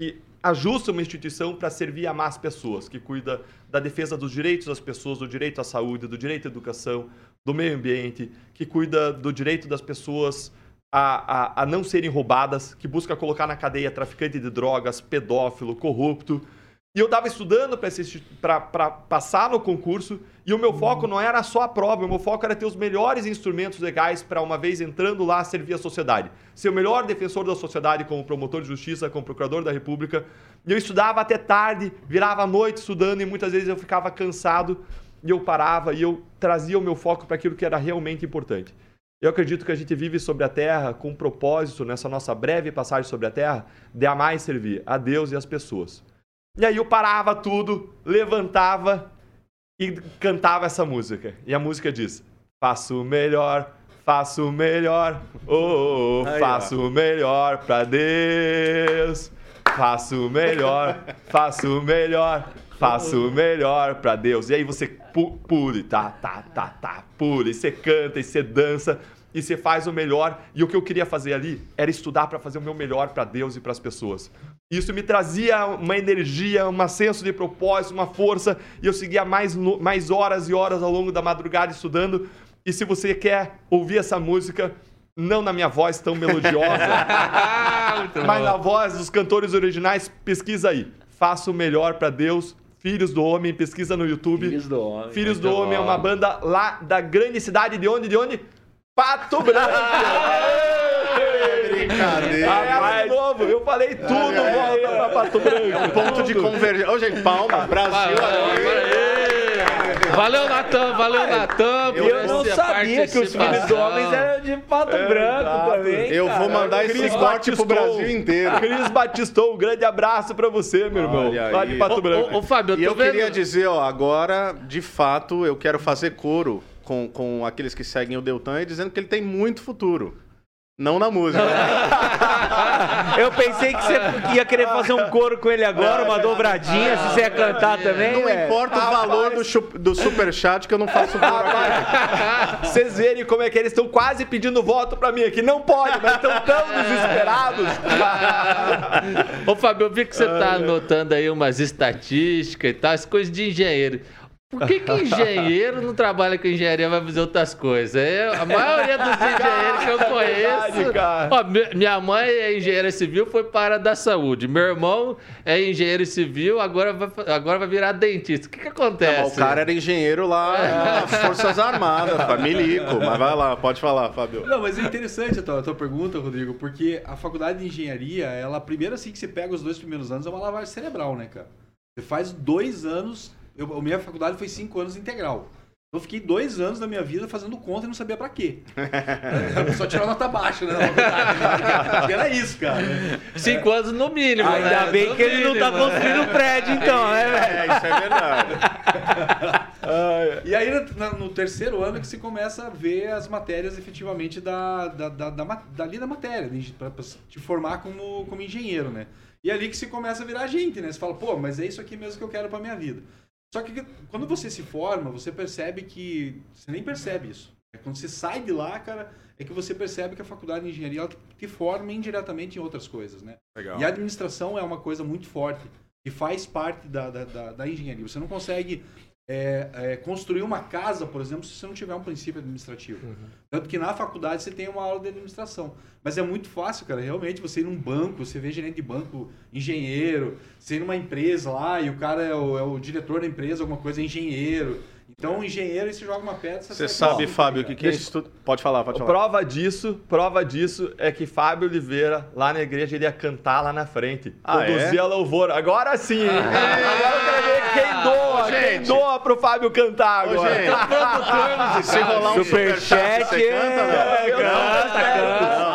que ajusta uma instituição para servir a más pessoas, que cuida da defesa dos direitos das pessoas, do direito à saúde, do direito à educação, do meio ambiente, que cuida do direito das pessoas a, a, a não serem roubadas, que busca colocar na cadeia traficante de drogas, pedófilo, corrupto. E eu estava estudando para passar no concurso e o meu foco não era só a prova, o meu foco era ter os melhores instrumentos legais para, uma vez entrando lá, servir a sociedade. Ser o melhor defensor da sociedade como promotor de justiça, como procurador da República. E eu estudava até tarde, virava a noite estudando e muitas vezes eu ficava cansado e eu parava e eu trazia o meu foco para aquilo que era realmente importante. Eu acredito que a gente vive sobre a Terra com um propósito, nessa nossa breve passagem sobre a Terra, de amar e servir a Deus e as pessoas. E aí eu parava tudo, levantava e cantava essa música. E a música diz: Faço o melhor, faço o melhor, oh, oh, oh faço o melhor pra Deus. Faço o melhor, faço o melhor, faço o melhor pra Deus. E aí você pule, tá, tá, tá, tá, pule, e você canta, e você dança, e você faz o melhor. E o que eu queria fazer ali era estudar para fazer o meu melhor para Deus e para as pessoas. Isso me trazia uma energia, um senso de propósito, uma força, e eu seguia mais, mais horas e horas ao longo da madrugada estudando. E se você quer ouvir essa música, não na minha voz tão melodiosa, mas na voz dos cantores originais, pesquisa aí. Faça o melhor para Deus. Filhos do Homem, pesquisa no YouTube. Filhos do Homem. Filhos do Homem é uma banda lá da grande cidade de onde? De onde? Pato Branco! Brincadeira. É, de novo, eu falei tudo, volta pra Pato Branco. É um ponto de convergência. Ô, gente, palma, Brasil. Valeu, Natan, valeu, Natan. Eu, eu não sabia que os filhos homens eram de Pato é, Branco exato. também. Eu cara. vou mandar esse corte pro Brasil inteiro. Cris Batistou, um grande abraço pra você, meu irmão. De Pato Branco. Ô, ô, Fábio, eu, e eu vendo... queria dizer, ó, agora, de fato, eu quero fazer coro com, com aqueles que seguem o Deltan e dizendo que ele tem muito futuro. Não na música. eu pensei que você ia querer fazer um coro com ele agora, uma dobradinha, se você ia cantar também. Não é. importa o valor do, do superchat que eu não faço Rapaz, Vocês verem como é que eles estão quase pedindo voto pra mim aqui. Não pode, mas estão tão desesperados. Ô, Fábio, eu vi que você tá anotando aí umas estatísticas e tal, as coisas de engenheiro. Por que, que engenheiro não trabalha com engenharia vai fazer outras coisas? É, a maioria dos engenheiros que eu é conheço. Verdade, ó, minha mãe é engenheira civil, foi para a da saúde. Meu irmão é engenheiro civil, agora vai, agora vai virar dentista. O que, que acontece? Não, o cara era engenheiro lá é. nas Forças Armadas, famílico. Mas vai lá, pode falar, Fábio. Não, mas é interessante a tua, a tua pergunta, Rodrigo, porque a faculdade de engenharia, ela primeiro assim que você pega os dois primeiros anos, é uma lavagem cerebral, né, cara? Você faz dois anos eu, a minha faculdade foi cinco anos integral. Eu fiquei dois anos da minha vida fazendo conta e não sabia pra quê. só tirar nota baixa, né? Era isso, cara. Cinco anos no mínimo. Ainda né? bem no que mínimo, ele não tá né? construindo prédio, então, né, velho? É, isso é verdade. e aí, no, no, terceiro ano, que se começa a ver as matérias efetivamente da, da, da, da dali da matéria, pra, pra te formar como, como engenheiro, né? E é ali que se começa a virar gente, né? Você fala, pô, mas é isso aqui mesmo que eu quero pra minha vida. Só que quando você se forma, você percebe que. Você nem percebe isso. É quando você sai de lá, cara, é que você percebe que a faculdade de engenharia ela te forma indiretamente em outras coisas, né? Legal. E a administração é uma coisa muito forte, que faz parte da, da, da, da engenharia. Você não consegue é, é, construir uma casa, por exemplo, se você não tiver um princípio administrativo. Uhum. Tanto que na faculdade você tem uma aula de administração. Mas é muito fácil, cara, realmente você ir num banco, você vê gerente de banco, engenheiro, você ir numa empresa lá e o cara é o, é o diretor da empresa, alguma coisa, é engenheiro. Então, um engenheiro, você joga uma pedra... Você, sabe, Fábio, o que, que é isso? Pode falar, pode falar. Prova disso, prova disso é que Fábio Oliveira, lá na igreja, ele ia cantar lá na frente. Ah, conduzia é? louvor. Agora sim? Ah, agora eu quero ver quem doa, gente. quem doa pro Fábio cantar agora. Ô, gente, se rolar um superchat, você canta, é, canta, canta. Vai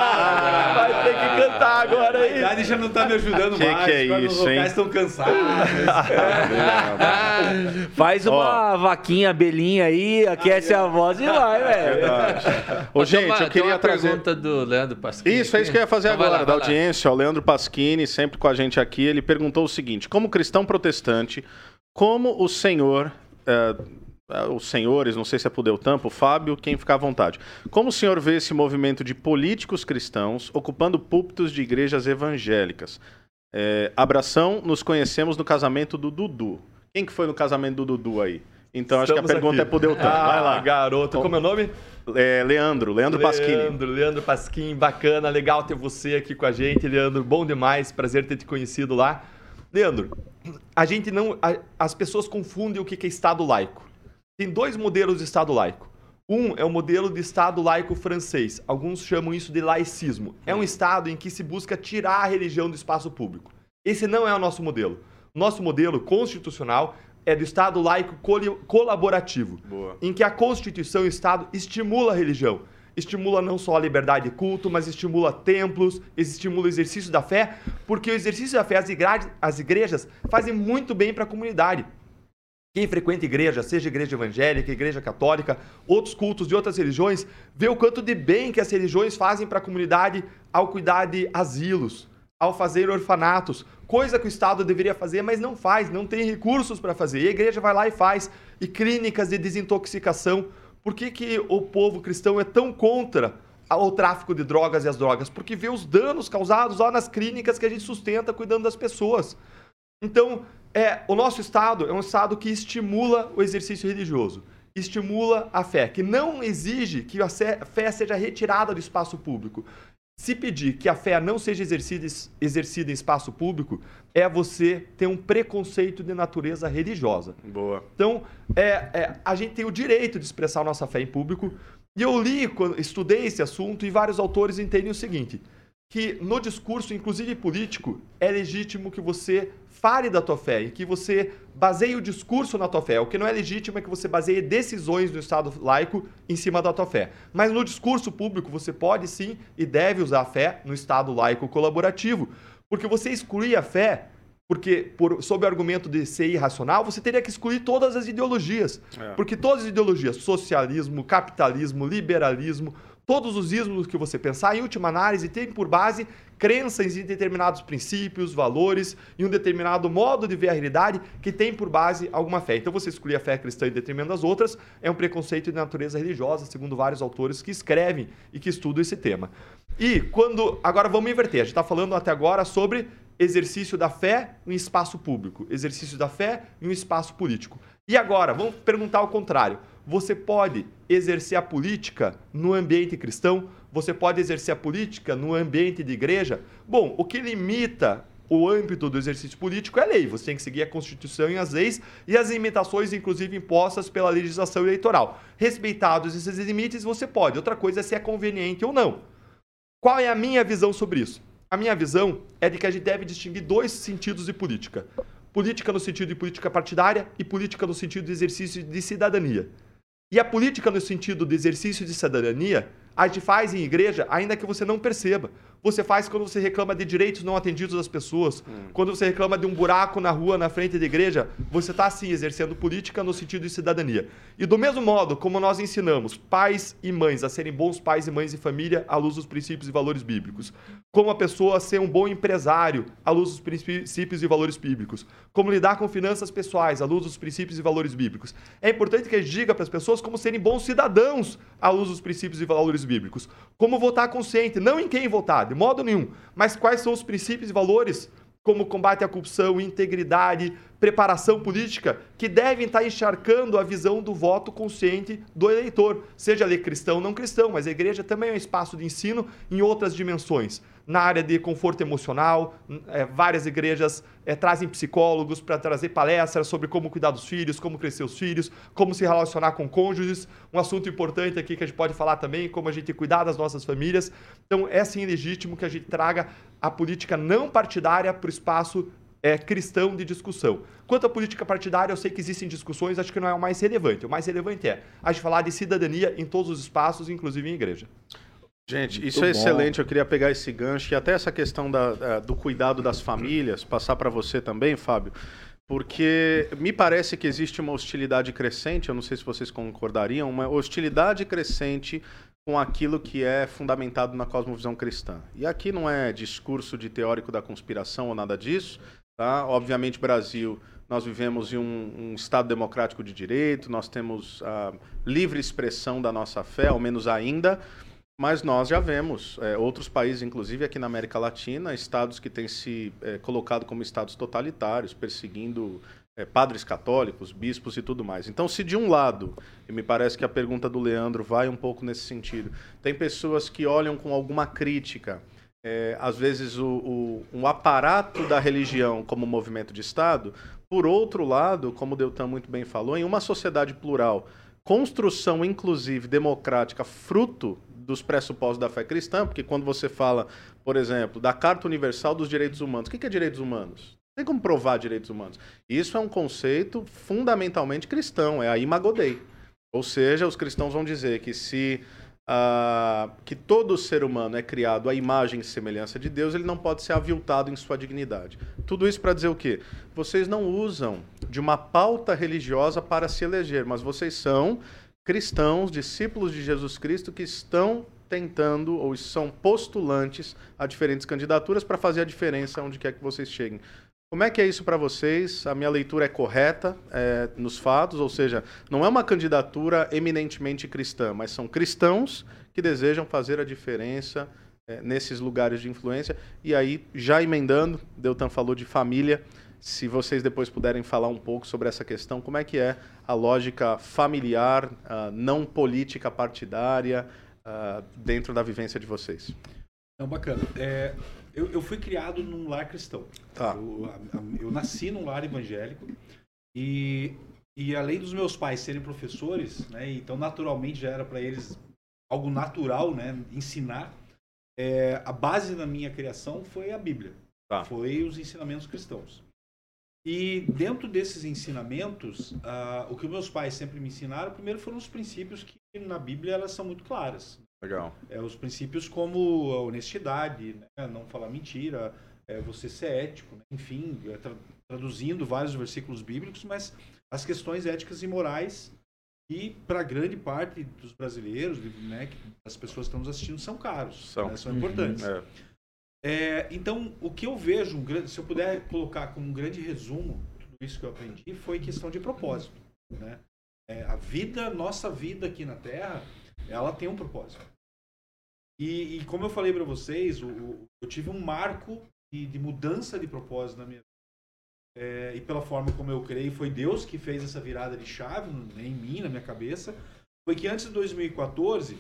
idade já não tá me ajudando que mais. Que é isso, os vocais estão cansados. Faz uma vaquinha, belinha aí, aquece a voz e vai, velho. Ô, gente, eu queria uma trazer... pergunta do Leandro Pasquini. Isso, é isso que eu ia fazer então agora, lá, da audiência. Lá. O Leandro Pasquini, sempre com a gente aqui, ele perguntou o seguinte: como cristão protestante, como o senhor. Uh, os senhores, não sei se é pro Deltan, o Fábio, quem ficar à vontade. Como o senhor vê esse movimento de políticos cristãos ocupando púlpitos de igrejas evangélicas? É, abração, nos conhecemos no casamento do Dudu. Quem que foi no casamento do Dudu aí? Então Estamos acho que a pergunta aqui. é pro Deltan. Ah, Vai lá. Garoto, como é o nome? É, Leandro, Leandro Pasquini. Leandro, Leandro Pasquini, bacana, legal ter você aqui com a gente, Leandro, bom demais, prazer ter te conhecido lá. Leandro, a gente não. A, as pessoas confundem o que é Estado laico. Tem dois modelos de Estado laico. Um é o modelo de Estado laico francês. Alguns chamam isso de laicismo. É um Estado em que se busca tirar a religião do espaço público. Esse não é o nosso modelo. Nosso modelo constitucional é do Estado laico colaborativo, Boa. em que a Constituição e o Estado estimula a religião estimula não só a liberdade de culto, mas estimula templos, estimula o exercício da fé, porque o exercício da fé, as, igrejas, as igrejas fazem muito bem para a comunidade. Quem frequenta igreja, seja igreja evangélica, igreja católica, outros cultos de outras religiões, vê o quanto de bem que as religiões fazem para a comunidade ao cuidar de asilos, ao fazer orfanatos, coisa que o Estado deveria fazer, mas não faz, não tem recursos para fazer. E a igreja vai lá e faz. E clínicas de desintoxicação. Por que, que o povo cristão é tão contra o tráfico de drogas e as drogas? Porque vê os danos causados lá nas clínicas que a gente sustenta cuidando das pessoas. Então, é, o nosso Estado é um Estado que estimula o exercício religioso, estimula a fé, que não exige que a fé seja retirada do espaço público. Se pedir que a fé não seja exercida, exercida em espaço público, é você ter um preconceito de natureza religiosa. Boa. Então, é, é, a gente tem o direito de expressar nossa fé em público. E eu li, estudei esse assunto, e vários autores entendem o seguinte: que no discurso, inclusive político, é legítimo que você fale da tua fé e que você baseie o discurso na tua fé. O que não é legítimo é que você baseie decisões do Estado laico em cima da tua fé. Mas no discurso público você pode sim e deve usar a fé no Estado laico colaborativo, porque você excluir a fé porque por, sob o argumento de ser irracional, você teria que excluir todas as ideologias. É. Porque todas as ideologias, socialismo, capitalismo, liberalismo, todos os ismos que você pensar, em última análise, tem por base crenças em determinados princípios, valores e um determinado modo de ver a realidade que tem por base alguma fé. Então, você excluir a fé cristã em detrimento das outras é um preconceito de natureza religiosa, segundo vários autores que escrevem e que estudam esse tema. E quando. Agora vamos inverter. A gente está falando até agora sobre exercício da fé em espaço público, exercício da fé em um espaço político. E agora, vamos perguntar ao contrário. Você pode exercer a política no ambiente cristão? Você pode exercer a política no ambiente de igreja? Bom, o que limita o âmbito do exercício político é lei. Você tem que seguir a Constituição e as leis e as limitações, inclusive impostas pela legislação eleitoral. Respeitados esses limites, você pode. Outra coisa é se é conveniente ou não. Qual é a minha visão sobre isso? A minha visão é de que a gente deve distinguir dois sentidos de política: política no sentido de política partidária e política no sentido de exercício de cidadania. E a política no sentido de exercício de cidadania, a gente faz em igreja, ainda que você não perceba você faz quando você reclama de direitos não atendidos das pessoas, hum. quando você reclama de um buraco na rua, na frente da igreja, você está sim exercendo política no sentido de cidadania. E do mesmo modo como nós ensinamos pais e mães a serem bons pais e mães de família à luz dos princípios e valores bíblicos, como a pessoa a ser um bom empresário à luz dos princípios e valores bíblicos, como lidar com finanças pessoais à luz dos princípios e valores bíblicos. É importante que a gente diga para as pessoas como serem bons cidadãos à luz dos princípios e valores bíblicos, como votar consciente, não em quem votar, de modo nenhum. Mas quais são os princípios e valores, como combate à corrupção, integridade, preparação política, que devem estar encharcando a visão do voto consciente do eleitor, seja ele cristão ou não cristão, mas a igreja também é um espaço de ensino em outras dimensões na área de conforto emocional. É, várias igrejas é, trazem psicólogos para trazer palestras sobre como cuidar dos filhos, como crescer os filhos, como se relacionar com cônjuges. Um assunto importante aqui que a gente pode falar também, como a gente cuidar das nossas famílias. Então, é sim legítimo que a gente traga a política não partidária para o espaço é, cristão de discussão. Quanto à política partidária, eu sei que existem discussões, acho que não é o mais relevante. O mais relevante é a gente falar de cidadania em todos os espaços, inclusive em igreja. Gente, isso é bom. excelente. Eu queria pegar esse gancho e até essa questão da, do cuidado das famílias, passar para você também, Fábio, porque me parece que existe uma hostilidade crescente, eu não sei se vocês concordariam, uma hostilidade crescente com aquilo que é fundamentado na cosmovisão cristã. E aqui não é discurso de teórico da conspiração ou nada disso, tá? Obviamente, Brasil, nós vivemos em um, um Estado democrático de direito, nós temos a livre expressão da nossa fé, ao menos ainda, mas nós já vemos é, outros países, inclusive aqui na América Latina, estados que têm se é, colocado como estados totalitários, perseguindo é, padres católicos, bispos e tudo mais. Então, se de um lado, e me parece que a pergunta do Leandro vai um pouco nesse sentido, tem pessoas que olham com alguma crítica, é, às vezes, o, o, um aparato da religião como movimento de Estado, por outro lado, como o Deltan muito bem falou, em uma sociedade plural, construção, inclusive, democrática, fruto dos pressupostos da fé cristã, porque quando você fala, por exemplo, da Carta Universal dos Direitos Humanos, o que é direitos humanos? Não tem como provar direitos humanos. Isso é um conceito fundamentalmente cristão, é a imago Dei. Ou seja, os cristãos vão dizer que se que todo ser humano é criado à imagem e semelhança de Deus, ele não pode ser aviltado em sua dignidade. Tudo isso para dizer o quê? Vocês não usam de uma pauta religiosa para se eleger, mas vocês são cristãos, discípulos de Jesus Cristo que estão tentando ou são postulantes a diferentes candidaturas para fazer a diferença onde quer que vocês cheguem. Como é que é isso para vocês? A minha leitura é correta é, nos fatos, ou seja, não é uma candidatura eminentemente cristã, mas são cristãos que desejam fazer a diferença é, nesses lugares de influência. E aí, já emendando, Deltan falou de família. Se vocês depois puderem falar um pouco sobre essa questão, como é que é a lógica familiar, não política partidária, dentro da vivência de vocês? Não, bacana. É, eu, eu fui criado num lar cristão. Tá. Eu, eu nasci num lar evangélico e, e além dos meus pais serem professores, né, então naturalmente já era para eles algo natural, né, ensinar. É, a base da minha criação foi a Bíblia. Tá. Foi os ensinamentos cristãos. E dentro desses ensinamentos, uh, o que meus pais sempre me ensinaram, primeiro foram os princípios que na Bíblia elas são muito claras. Legal. É, os princípios como a honestidade, né? não falar mentira, é, você ser ético, né? enfim, é, tra traduzindo vários versículos bíblicos, mas as questões éticas e morais e para grande parte dos brasileiros, né, as pessoas que estão nos assistindo são caros, são, né? são importantes. Uhum, é. é. então, o que eu vejo, um grande, se eu puder colocar como um grande resumo tudo isso que eu aprendi, foi questão de propósito. Né? É, a vida, nossa vida aqui na Terra, ela tem um propósito. E, e como eu falei para vocês, o, o, eu tive um marco de, de, mudança de propósito na minha vida. É, e pela forma como eu creio, foi Deus que fez essa virada de chave em mim, na minha cabeça. Foi que antes de 2014,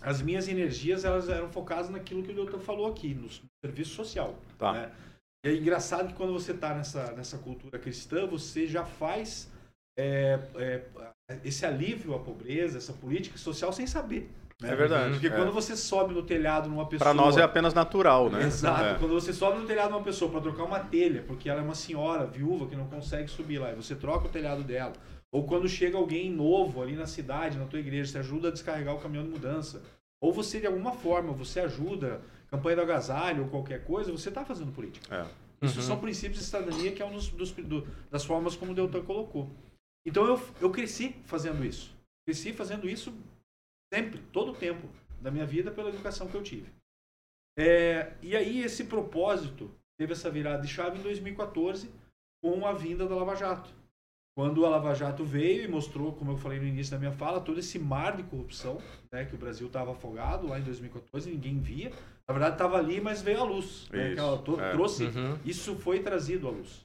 as minhas energias elas eram focadas naquilo que o doutor falou aqui, no serviço social. Tá. Né? E é engraçado que quando você está nessa, nessa cultura cristã, você já faz é, é, esse alívio à pobreza, essa política social sem saber. Né? É verdade. Porque é. quando você sobe no telhado numa pessoa. Para nós é apenas natural, né? Exato. É. Quando você sobe no telhado de uma pessoa para trocar uma telha, porque ela é uma senhora viúva que não consegue subir lá, e você troca o telhado dela. Ou quando chega alguém novo ali na cidade, na tua igreja, você ajuda a descarregar o caminhão de mudança. Ou você, de alguma forma, você ajuda, campanha do agasalho ou qualquer coisa, você está fazendo política. É. Isso uhum. são princípios de cidadania que é uma das formas como o Deltan colocou. Então eu, eu cresci fazendo isso. Cresci fazendo isso sempre, todo o tempo da minha vida pela educação que eu tive. É, e aí esse propósito teve essa virada de chave em 2014 com a vinda da Lava Jato. Quando a Lava Jato veio e mostrou, como eu falei no início da minha fala, todo esse mar de corrupção, né, que o Brasil estava afogado lá em 2014, ninguém via. Na verdade estava ali, mas veio à luz. Né, né, é. trouxe, uhum. isso foi trazido à luz.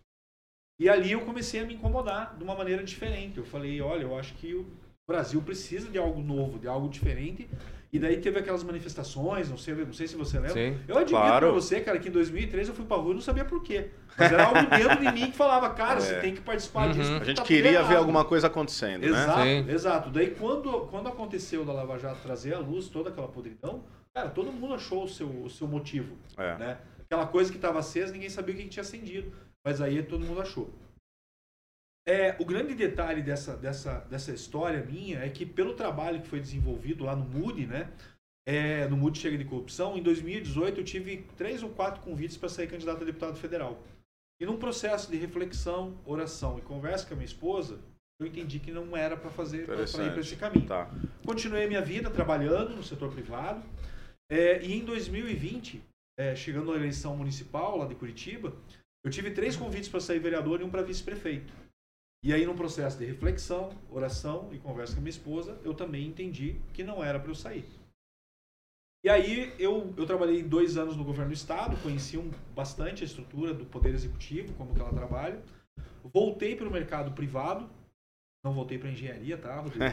E ali eu comecei a me incomodar de uma maneira diferente. Eu falei, olha, eu acho que o Brasil precisa de algo novo, de algo diferente. E daí teve aquelas manifestações, não sei, não sei se você lembra. Sim, eu admito claro. pra você, cara, que em 2013 eu fui pra rua e não sabia por quê. Mas era algo dentro de mim que falava, cara, é. você tem que participar uhum. disso. A gente tá queria ver alguma coisa acontecendo, exato, né? Exato. Daí quando, quando aconteceu da Lava Jato trazer à luz toda aquela podridão, cara, todo mundo achou o seu, o seu motivo. É. Né? Aquela coisa que estava acesa, ninguém sabia o que tinha acendido. Mas aí todo mundo achou. É, o grande detalhe dessa, dessa, dessa história minha é que pelo trabalho que foi desenvolvido lá no Moody, né? É, no Moody Chega de Corrupção, em 2018 eu tive três ou quatro convites para sair candidato a deputado federal. E num processo de reflexão, oração e conversa com a minha esposa, eu entendi que não era para fazer para ir para esse caminho. Tá. Continuei a minha vida trabalhando no setor privado. É, e em 2020, é, chegando à eleição municipal lá de Curitiba, eu tive três convites para sair vereador e um para vice-prefeito. E aí, num processo de reflexão, oração e conversa com minha esposa, eu também entendi que não era para eu sair. E aí, eu, eu trabalhei dois anos no governo do estado, conheci um, bastante a estrutura do Poder Executivo, como que ela trabalha. Voltei para o mercado privado, não voltei para engenharia, tá, Rodrigo?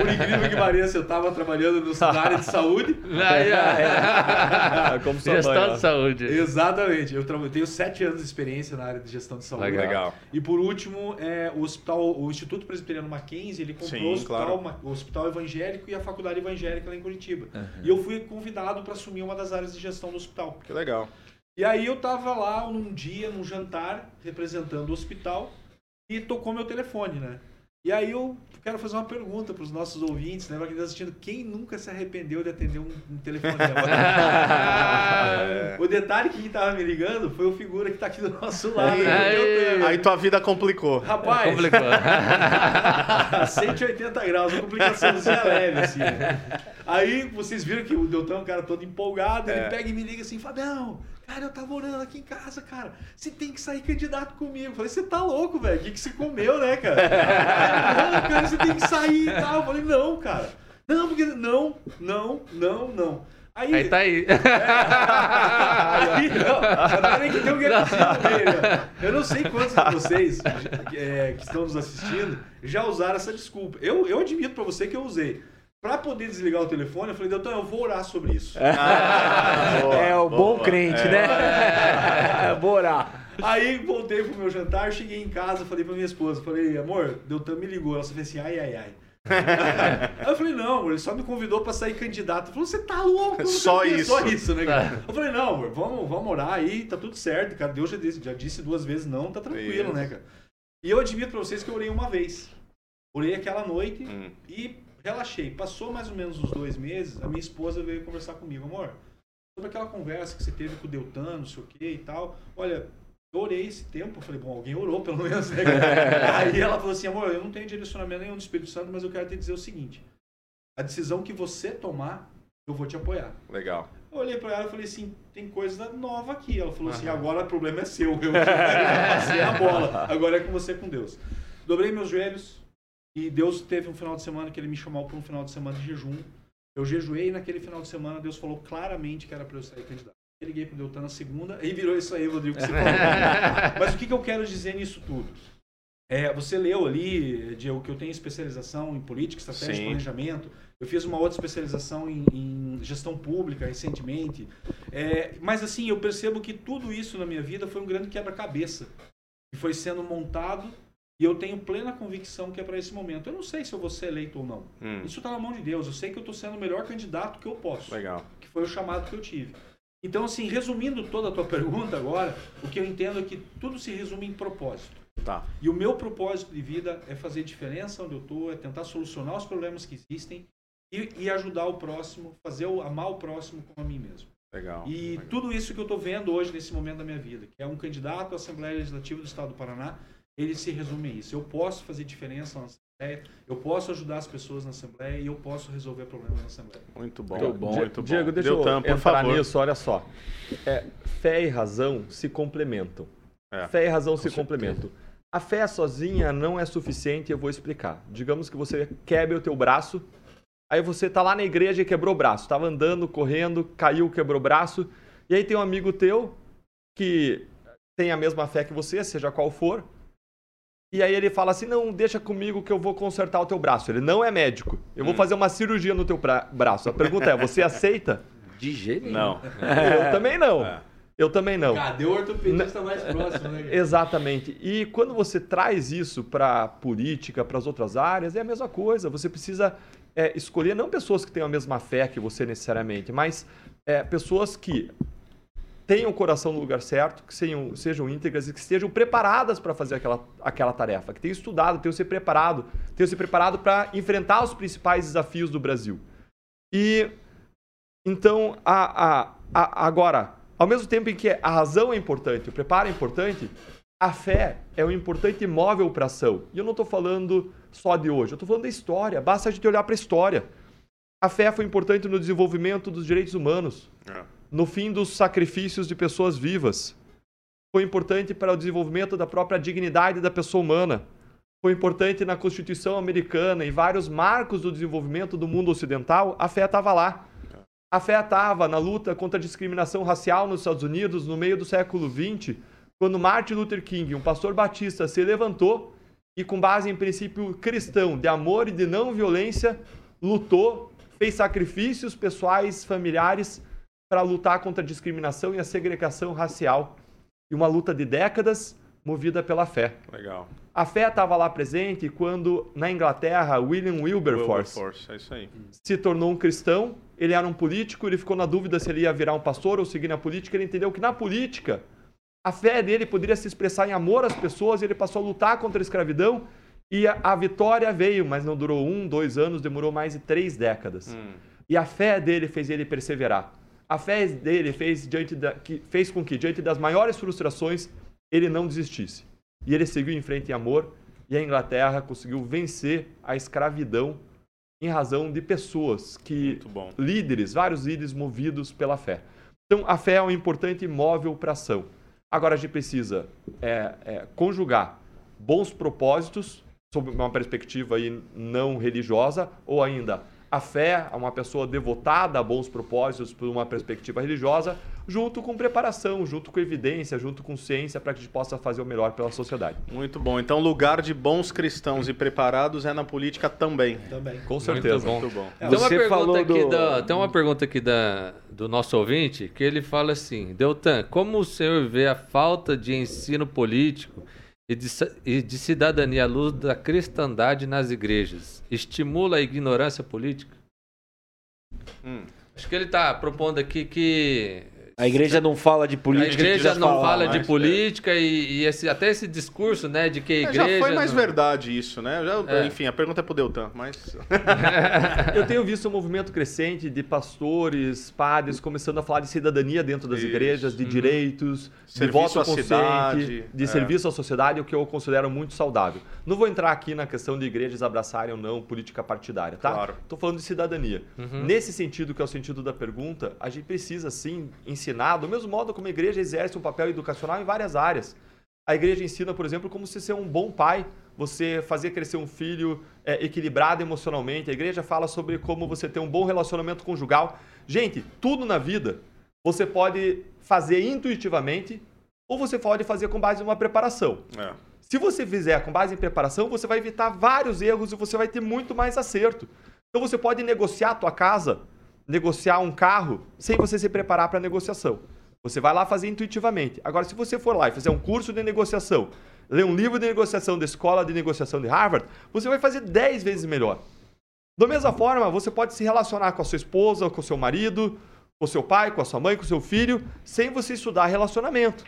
Por incrível que pareça, eu estava trabalhando no, na área de saúde. Como gestão de saúde. Exatamente. Eu, eu, tenho sete anos de experiência na área de gestão de saúde. Legal. E por último, é, o hospital, o Instituto Presbiteriano Mackenzie, ele comprou Sim, o, hospital, claro. o hospital evangélico e a faculdade evangélica lá em Curitiba. Uhum. E eu fui convidado para assumir uma das áreas de gestão do hospital. Que legal. E aí eu estava lá num dia, num jantar, representando o hospital e tocou meu telefone, né? E aí eu quero fazer uma pergunta para os nossos ouvintes, né? Para quem está assistindo, quem nunca se arrependeu de atender um, um telefonema? o detalhe que estava me ligando foi o figura que está aqui do nosso lado. Aí, aí tua vida complicou. Rapaz, complicou. 180 graus, uma complicaçãozinha leve, assim. Aí vocês viram que o Deltão é um cara todo empolgado, é. ele pega e me liga assim, Fabião, cara, eu tava orando aqui em casa, cara, você tem que sair candidato comigo. Eu falei, você tá louco, velho, o que, que você comeu, né, cara? não, cara, você tem que sair e tal. Eu falei, não, cara. Não, porque não, não, não, não. Aí, aí tá aí. É, aí não, que tem um né? Eu não sei quantos de vocês é, que estão nos assistindo já usaram essa desculpa. Eu, eu admito para você que eu usei. Para poder desligar o telefone, eu falei, Doutor, eu vou orar sobre isso. Ah, boa, é o boa, bom crente, é. né? vou orar. Aí voltei pro meu jantar, cheguei em casa, falei pra minha esposa, falei, amor, Deltan me ligou. Ela falou assim, ai, ai, ai. Aí eu falei, não, amor, ele só me convidou pra sair candidato. Ele falou, você tá louco? Só isso. Só isso, né, cara? Eu falei, não, amor, vamos, vamos orar aí, tá tudo certo, cara. Deus já disse, já disse duas vezes não, tá tranquilo, né, cara? E eu admito pra vocês que eu orei uma vez. Orei aquela noite hum. e relaxei. Passou mais ou menos uns dois meses, a minha esposa veio conversar comigo, amor, sobre aquela conversa que você teve com o Deltan, não sei o que e tal. Olha, eu orei esse tempo, eu falei, bom, alguém orou pelo menos. Né? Aí ela falou assim, amor, eu não tenho direcionamento nenhum do Espírito Santo, mas eu quero te dizer o seguinte: a decisão que você tomar, eu vou te apoiar. Legal. Eu olhei para ela e falei assim, tem coisa nova aqui. Ela falou uhum. assim, agora o problema é seu. Eu passei a bola. Agora é com você com Deus. Dobrei meus joelhos, e Deus teve um final de semana que ele me chamou para um final de semana de jejum. Eu jejuei naquele final de semana, Deus falou claramente que era para eu sair candidato. Eu liguei para o Deltan na segunda e virou isso aí, Rodrigo, que você falou. Mas o que, que eu quero dizer nisso tudo? É, você leu ali, Diego, que eu tenho especialização em política, estratégia Sim. e planejamento. Eu fiz uma outra especialização em, em gestão pública recentemente. É, mas assim, eu percebo que tudo isso na minha vida foi um grande quebra-cabeça. Que foi sendo montado e eu tenho plena convicção que é para esse momento. Eu não sei se eu vou ser eleito ou não. Hum. Isso está na mão de Deus. Eu sei que eu estou sendo o melhor candidato que eu posso. Legal. Que foi o chamado que eu tive. Então, assim, resumindo toda a tua pergunta agora, o que eu entendo é que tudo se resume em propósito. Tá. E o meu propósito de vida é fazer diferença onde eu estou, é tentar solucionar os problemas que existem e, e ajudar o próximo, fazer o, amar o próximo como a mim mesmo. Legal. E legal. tudo isso que eu estou vendo hoje nesse momento da minha vida, que é um candidato à Assembleia Legislativa do Estado do Paraná, ele se resume a isso. Eu posso fazer diferença na Assembleia, eu posso ajudar as pessoas na Assembleia e eu posso resolver problemas na Assembleia. Muito bom, muito bom. Muito Diego, deixa Deu eu tempo, entrar favor. nisso, olha só. É, fé e razão se complementam. É, fé e razão se certeza. complementam. A fé sozinha não é suficiente, eu vou explicar. Digamos que você quebre o teu braço, aí você tá lá na igreja e quebrou o braço. Tava andando, correndo, caiu, quebrou o braço, e aí tem um amigo teu que tem a mesma fé que você, seja qual for, e aí ele fala assim: não, deixa comigo que eu vou consertar o teu braço. Ele não é médico. Eu vou hum. fazer uma cirurgia no teu braço. A pergunta é: você aceita? De jeito nenhum. Não. Eu também não. É. Eu também não. Cadê o ortopedista mais próximo, né? Exatamente. E quando você traz isso para política, para as outras áreas, é a mesma coisa. Você precisa é, escolher não pessoas que tenham a mesma fé que você necessariamente, mas é, pessoas que tenham o coração no lugar certo, que sejam, sejam íntegras e que estejam preparadas para fazer aquela, aquela tarefa, que tenham estudado, tenham se preparado, tenham se preparado para enfrentar os principais desafios do Brasil. E então, a, a, a, agora, ao mesmo tempo em que a razão é importante, o preparo é importante, a fé é um importante móvel para ação. E eu não estou falando só de hoje, eu estou falando da história. Basta a gente olhar para a história. A fé foi importante no desenvolvimento dos direitos humanos. É no fim dos sacrifícios de pessoas vivas. Foi importante para o desenvolvimento da própria dignidade da pessoa humana. Foi importante na Constituição americana e vários marcos do desenvolvimento do mundo ocidental. A fé estava lá. A fé estava na luta contra a discriminação racial nos Estados Unidos no meio do século XX, quando Martin Luther King, um pastor batista, se levantou e, com base em princípio cristão de amor e de não violência, lutou, fez sacrifícios pessoais, familiares para lutar contra a discriminação e a segregação racial. E uma luta de décadas movida pela fé. Legal. A fé estava lá presente quando, na Inglaterra, William Wilberforce, Wilberforce é se tornou um cristão. Ele era um político, ele ficou na dúvida se ele ia virar um pastor ou seguir na política. Ele entendeu que na política, a fé dele poderia se expressar em amor às pessoas e ele passou a lutar contra a escravidão E a, a, vitória veio, mas não durou um, dois anos, demorou mais de três décadas. Hum. E a fé dele fez ele perseverar. A fé dele fez, diante da, que, fez com que, diante das maiores frustrações, ele não desistisse. E ele seguiu em frente em amor, e a Inglaterra conseguiu vencer a escravidão em razão de pessoas que líderes, vários líderes movidos pela fé. Então, a fé é um importante móvel para ação. Agora, a gente precisa é, é, conjugar bons propósitos sob uma perspectiva aí não religiosa ou ainda a fé a uma pessoa devotada a bons propósitos por uma perspectiva religiosa, junto com preparação, junto com evidência, junto com ciência, para que a gente possa fazer o melhor pela sociedade. Muito bom. Então, lugar de bons cristãos e preparados é na política também. Também. Com certeza. Muito bom. Muito bom. É, tem, uma pergunta aqui do... da, tem uma pergunta aqui da, do nosso ouvinte que ele fala assim: Deltan, como o senhor vê a falta de ensino político? E de, cidadania à luz da cristandade nas igrejas. Estimula a ignorância política? Hum. Acho que ele está propondo aqui que a igreja não fala de política. A igreja não fala de política é. e, e esse, até esse discurso, né, de que a igreja... É, já foi mais não... verdade isso, né? Já, é. Enfim, a pergunta é pro Deltan, mas... Eu tenho visto um movimento crescente de pastores, padres, começando a falar de cidadania dentro das isso. igrejas, de uhum. direitos, serviço de voto consciente, cidade, de é. serviço à sociedade, o que eu considero muito saudável. Não vou entrar aqui na questão de igrejas abraçarem ou não política partidária, tá? Claro. Tô falando de cidadania. Uhum. Nesse sentido, que é o sentido da pergunta, a gente precisa, sim, ensinar ensinar, do mesmo modo como a igreja exerce um papel educacional em várias áreas. A igreja ensina, por exemplo, como você ser um bom pai, você fazer crescer um filho é, equilibrado emocionalmente. A igreja fala sobre como você ter um bom relacionamento conjugal. Gente, tudo na vida você pode fazer intuitivamente ou você pode fazer com base em uma preparação. É. Se você fizer com base em preparação, você vai evitar vários erros e você vai ter muito mais acerto. Então você pode negociar a tua casa negociar um carro sem você se preparar para a negociação. Você vai lá fazer intuitivamente. Agora, se você for lá e fizer um curso de negociação, ler um livro de negociação da Escola de Negociação de Harvard, você vai fazer 10 vezes melhor. Da mesma forma, você pode se relacionar com a sua esposa, com o seu marido, com o seu pai, com a sua mãe, com o seu filho, sem você estudar relacionamento.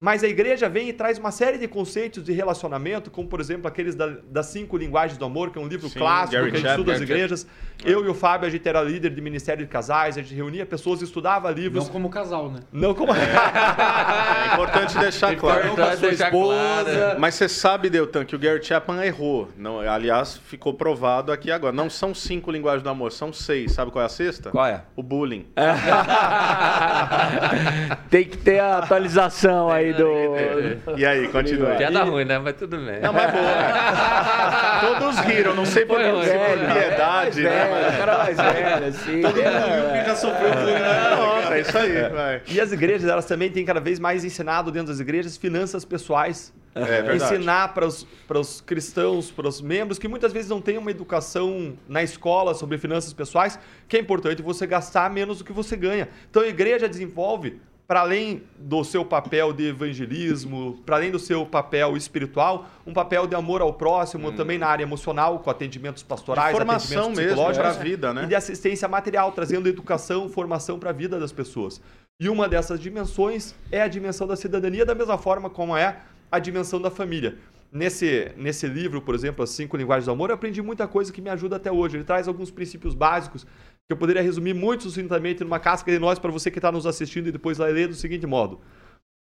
Mas a igreja vem e traz uma série de conceitos de relacionamento, como por exemplo aqueles da, das cinco linguagens do amor, que é um livro Sim, clássico Gary que a gente estuda as igrejas. Eu e o Fábio, a gente era líder de ministério de casais, a gente reunia pessoas, estudava livros. Não como casal, né? Não como. é importante deixar claro. Importante deixar claro. Mas você sabe, Deltan, que o Gary Chapman errou. Não, aliás, ficou provado aqui agora. Não são cinco linguagens do amor, são seis. Sabe qual é a sexta? Qual é? O bullying. Tem que ter a atualização aí aí do. E aí, continua. Piada ruim, né? Mas tudo bem. Não, mas boa. Todos riram, não sei por, não sei por piedade, né? Velho, o cara mais velho, assim. Todo mundo que já sofreu bullying. É isso aí, vai. E as igrejas, elas também têm cada vez mais ensinado dentro das igrejas finanças pessoais. É, ensinar para os cristãos, para os membros que muitas vezes não têm uma educação na escola sobre finanças pessoais, que é importante você gastar menos do que você ganha. Então a igreja desenvolve para além do seu papel de evangelismo, para além do seu papel espiritual, um papel de amor ao próximo, hum. também na área emocional, com atendimentos pastorais, de formação atendimentos psicológicos mesmo, para a vida, né? E de assistência material, trazendo educação, formação para a vida das pessoas. E uma dessas dimensões é a dimensão da cidadania, da mesma forma como é a dimensão da família. Nesse, nesse livro, por exemplo, As Cinco Linguagens do Amor, eu aprendi muita coisa que me ajuda até hoje. Ele traz alguns princípios básicos que eu poderia resumir muito sucintamente numa casca de nós para você que está nos assistindo e depois vai ler do seguinte modo.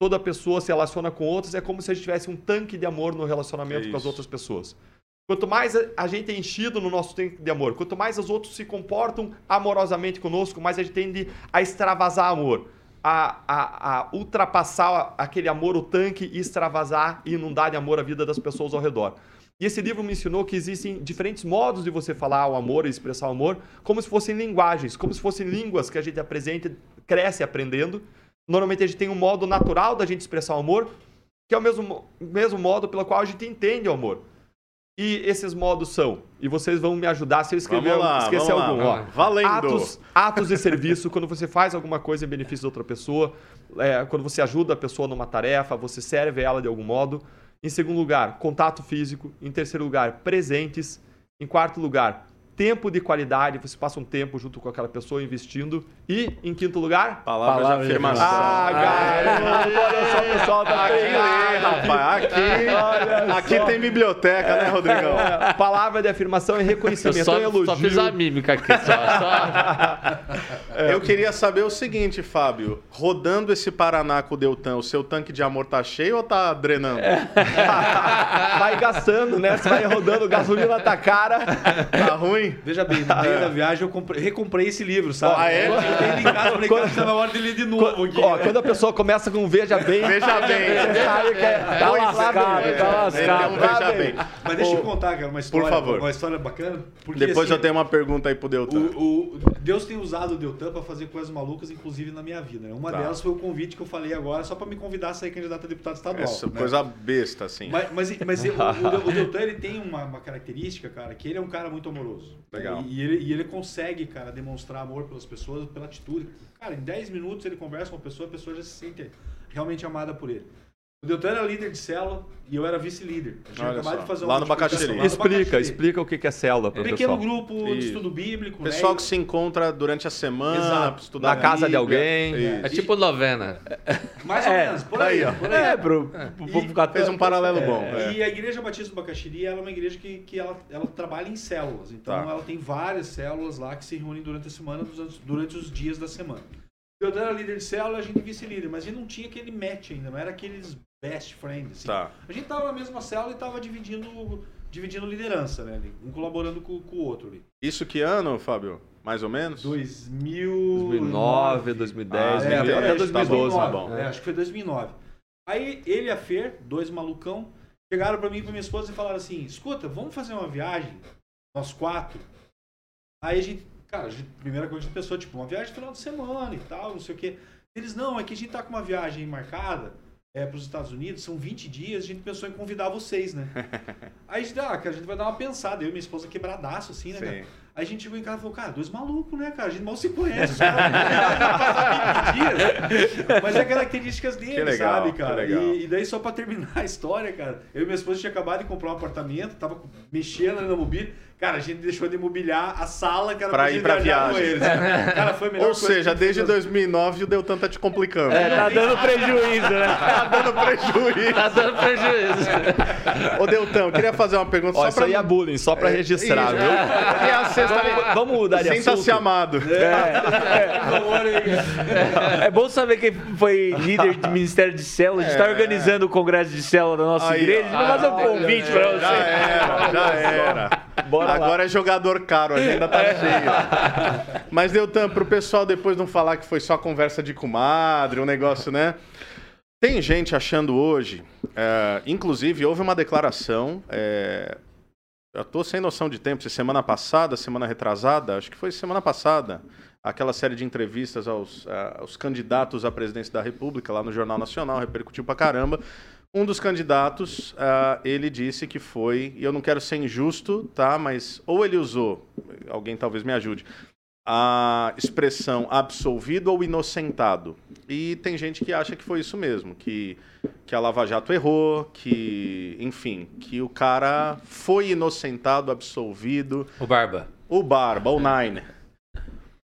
Toda pessoa se relaciona com outras, é como se a gente tivesse um tanque de amor no relacionamento é com as outras pessoas. Quanto mais a gente é enchido no nosso tanque de amor, quanto mais os outros se comportam amorosamente conosco, mais a gente tende a extravasar amor, a, a, a ultrapassar aquele amor, o tanque, e extravasar e inundar de amor a vida das pessoas ao redor. E esse livro me ensinou que existem diferentes modos de você falar o amor e expressar o amor, como se fossem linguagens, como se fossem línguas que a gente apresenta, cresce aprendendo. Normalmente a gente tem um modo natural da gente expressar o amor, que é o mesmo, mesmo modo pelo qual a gente entende o amor. E esses modos são, e vocês vão me ajudar se eu escrever, lá, esquecer algum. Lá, ó, Valendo! Atos, atos de serviço, quando você faz alguma coisa em benefício de outra pessoa, é, quando você ajuda a pessoa numa tarefa, você serve ela de algum modo. Em segundo lugar, contato físico. Em terceiro lugar, presentes. Em quarto lugar, tempo de qualidade, você passa um tempo junto com aquela pessoa investindo. E, em quinto lugar, palavras Palavra de afirmação. Ah, garoto, olha só, o pessoal tá aqui, lê, rapaz. Aqui, aqui tem biblioteca, né, Rodrigão? É, palavra de afirmação e reconhecimento, eu só, elogio. Só fiz a mímica aqui, só. só... É. Eu queria saber o seguinte, Fábio. Rodando esse Paraná com o Deltan, o seu tanque de amor tá cheio ou tá drenando? É. vai gastando, né? Você vai rodando, gasolina tá cara. Tá ruim? Veja bem, no meio da viagem eu comprei, recomprei esse livro, sabe? Ah, é? Eu tenho ele em casa, falei, quando, tá na hora de ler de novo quando, Ó, quando a pessoa começa com veja bem... Veja bem. Você sabe que é... Tá lascado, tá lascado. Veja bem. Mas deixa eu contar, cara, uma história, Por favor. uma história bacana. Porque, Depois assim, eu tenho uma pergunta aí pro Deltan. O, o, Deus tem usado o Deltan para fazer coisas malucas, inclusive na minha vida. Né? Uma tá. delas foi o convite que eu falei agora, só para me convidar a sair candidato a deputado estadual. Essa né? coisa besta, assim. Mas, mas, mas o, o, o, Deltan ele tem uma, uma, característica, cara, que ele é um cara muito amoroso. Legal. E, e, ele, e ele consegue, cara, demonstrar amor pelas pessoas, pela atitude. Cara, em 10 minutos ele conversa com uma pessoa, a pessoa já se sente realmente amada por ele. O Deltan era líder de célula e eu era vice-líder. de fazer Lá no Bacaxiri. Explica, explica o que é célula para o Pequeno grupo de estudo bíblico. Pessoal né? que se encontra durante a semana, Exato. estudar na casa de alguém. É tipo novena. Mais ou é, menos, por aí. Por aí. É, pro, pro, pro, fez um paralelo bom. É. E a Igreja Batista do Bacaxiri ela é uma igreja que, que ela, ela trabalha em células. Então tá. ela tem várias células lá que se reúnem durante a semana, durante os dias da semana. Eu era líder de célula, a gente vice-líder, mas a gente não tinha aquele match ainda, não era aqueles best friends. Assim. Tá. A gente tava na mesma célula e tava dividindo, dividindo liderança, né? Um colaborando com, com o outro ali. Isso que ano, Fábio? Mais ou menos? 2009, 2010, ah, é, até 2012. Tá bom. É, acho que foi 2009. Aí ele e a Fer, dois malucão, chegaram para mim e pra minha esposa e falaram assim: escuta, vamos fazer uma viagem, nós quatro. Aí a gente Cara, a primeira coisa a gente pensou, tipo, uma viagem de final de semana e tal, não sei o quê. Eles, não, é que a gente tá com uma viagem marcada é, para os Estados Unidos, são 20 dias, a gente pensou em convidar vocês, né? Aí a gente, ah, cara, a gente vai dar uma pensada. Eu e minha esposa quebradaço, assim, né, cara? Aí a gente chegou em casa e falou, cara, dois malucos, né, cara? A gente mal se conhece. Os caras 20 dias. Mas é características dele, legal, sabe, cara? E, e, daí, só pra terminar a história, cara, eu e minha esposa tinha acabado de comprar um apartamento, tava mexendo na mobília. Cara, a gente deixou de imobiliar a sala, cara, pra, pra ir pra viagem. Eles, cara, foi melhor Ou seja, desde 2009 o Deltan tá te complicando. É, tá dando prejuízo, né? tá dando prejuízo. Tá dando prejuízo. Ô, Deltan, eu queria fazer uma pergunta Ó, só isso pra... aí é bullying, só pra é, registrar, viu? E a sexta... Vamos mudar de Sinta-se amado. É. É. é. bom saber quem foi líder do Ministério de Célula. A gente tá é. organizando o congresso de célula da nossa aí, igreja. A gente vai fazer um convite pra você. Já era, já era. Bora Agora lá. é jogador caro, a agenda tá é. cheia. Mas, Deltan, pro pessoal depois não falar que foi só conversa de comadre, um negócio, né? Tem gente achando hoje, é, inclusive houve uma declaração, é, eu tô sem noção de tempo, se semana passada, semana retrasada, acho que foi semana passada, aquela série de entrevistas aos, aos candidatos à presidência da República lá no Jornal Nacional, repercutiu pra caramba. Um dos candidatos, uh, ele disse que foi, e eu não quero ser injusto, tá? Mas ou ele usou, alguém talvez me ajude, a expressão absolvido ou inocentado. E tem gente que acha que foi isso mesmo, que, que a Lava Jato errou, que, enfim, que o cara foi inocentado, absolvido. O Barba. O Barba, o Nine.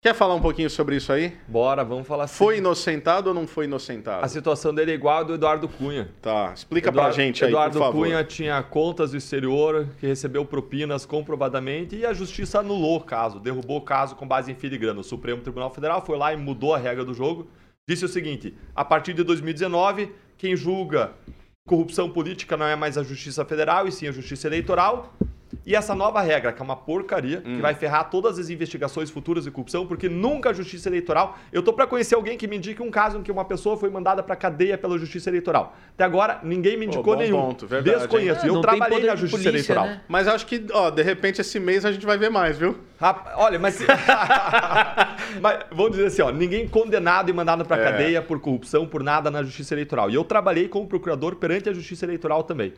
Quer falar um pouquinho sobre isso aí? Bora, vamos falar assim. Foi inocentado ou não foi inocentado? A situação dele é igual a do Eduardo Cunha. Tá, explica Eduardo, pra gente aí, Eduardo por favor. Cunha tinha contas do exterior, que recebeu propinas comprovadamente e a justiça anulou o caso, derrubou o caso com base em filigrana. O Supremo Tribunal Federal foi lá e mudou a regra do jogo. Disse o seguinte: a partir de 2019, quem julga corrupção política não é mais a Justiça Federal e sim a Justiça Eleitoral. E essa nova regra, que é uma porcaria, hum. que vai ferrar todas as investigações futuras de corrupção, porque nunca a Justiça Eleitoral. Eu tô para conhecer alguém que me indique um caso em que uma pessoa foi mandada para cadeia pela Justiça Eleitoral. Até agora, ninguém me indicou oh, nenhum. Ponto, verdade, Desconheço. É, eu trabalhei na Justiça polícia, Eleitoral. Né? Mas acho que, ó, de repente esse mês a gente vai ver mais, viu? olha, mas. mas vamos dizer assim, ó, ninguém condenado e mandado para é. cadeia por corrupção, por nada na Justiça Eleitoral. E eu trabalhei como procurador perante a Justiça Eleitoral também.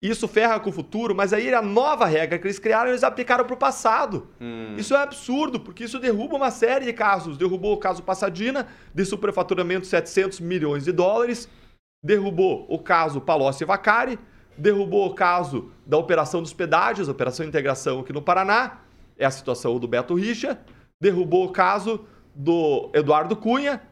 Isso ferra com o futuro, mas aí a nova regra que eles criaram, eles aplicaram para o passado. Hum. Isso é absurdo, porque isso derruba uma série de casos. Derrubou o caso Passadina, de superfaturamento de 700 milhões de dólares. Derrubou o caso Palocci Vacari. Derrubou o caso da Operação dos Pedágios, Operação Integração aqui no Paraná. É a situação do Beto Richa, derrubou o caso do Eduardo Cunha,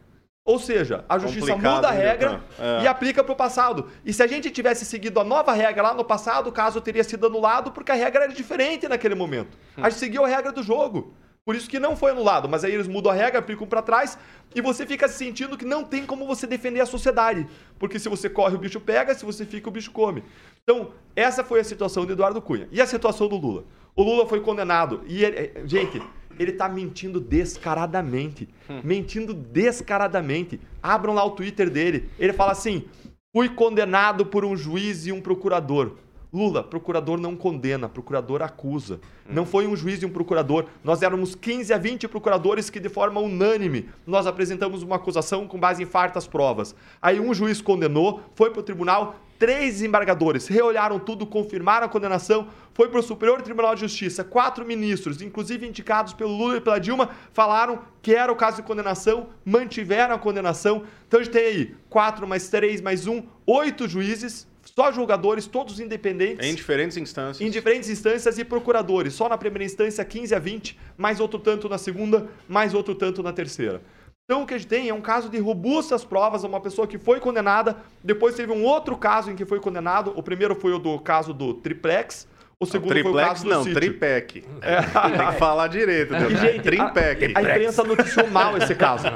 ou seja, a justiça Complicado, muda a regra é. e aplica para o passado. E se a gente tivesse seguido a nova regra lá no passado, o caso teria sido anulado porque a regra era diferente naquele momento. A gente seguiu a regra do jogo. Por isso que não foi anulado, mas aí eles mudam a regra, aplicam para trás e você fica se sentindo que não tem como você defender a sociedade. Porque se você corre, o bicho pega, se você fica, o bicho come. Então, essa foi a situação de Eduardo Cunha. E a situação do Lula? O Lula foi condenado. E, ele, gente, ele tá mentindo descaradamente. Hum. Mentindo descaradamente. Abram lá o Twitter dele. Ele fala assim: fui condenado por um juiz e um procurador. Lula, procurador não condena, procurador acusa. Não hum. foi um juiz e um procurador. Nós éramos 15 a 20 procuradores que, de forma unânime, nós apresentamos uma acusação com base em fartas provas. Aí um juiz condenou, foi para o tribunal, três desembargadores reolharam tudo, confirmaram a condenação, foi para o Superior Tribunal de Justiça, quatro ministros, inclusive indicados pelo Lula e pela Dilma, falaram que era o caso de condenação, mantiveram a condenação. Então a gente tem aí quatro mais três mais um, oito juízes só julgadores, todos independentes. Em diferentes instâncias. Em diferentes instâncias e procuradores. Só na primeira instância, 15 a 20, mais outro tanto na segunda, mais outro tanto na terceira. Então o que a gente tem é um caso de robustas provas, uma pessoa que foi condenada, depois teve um outro caso em que foi condenado, o primeiro foi o do caso do triplex, o segundo triplex, foi o caso do não, sítio. tripec. É. Tem que falar direito. É. Gente, Trimpec. A, a, imprensa noticiou mal esse caso.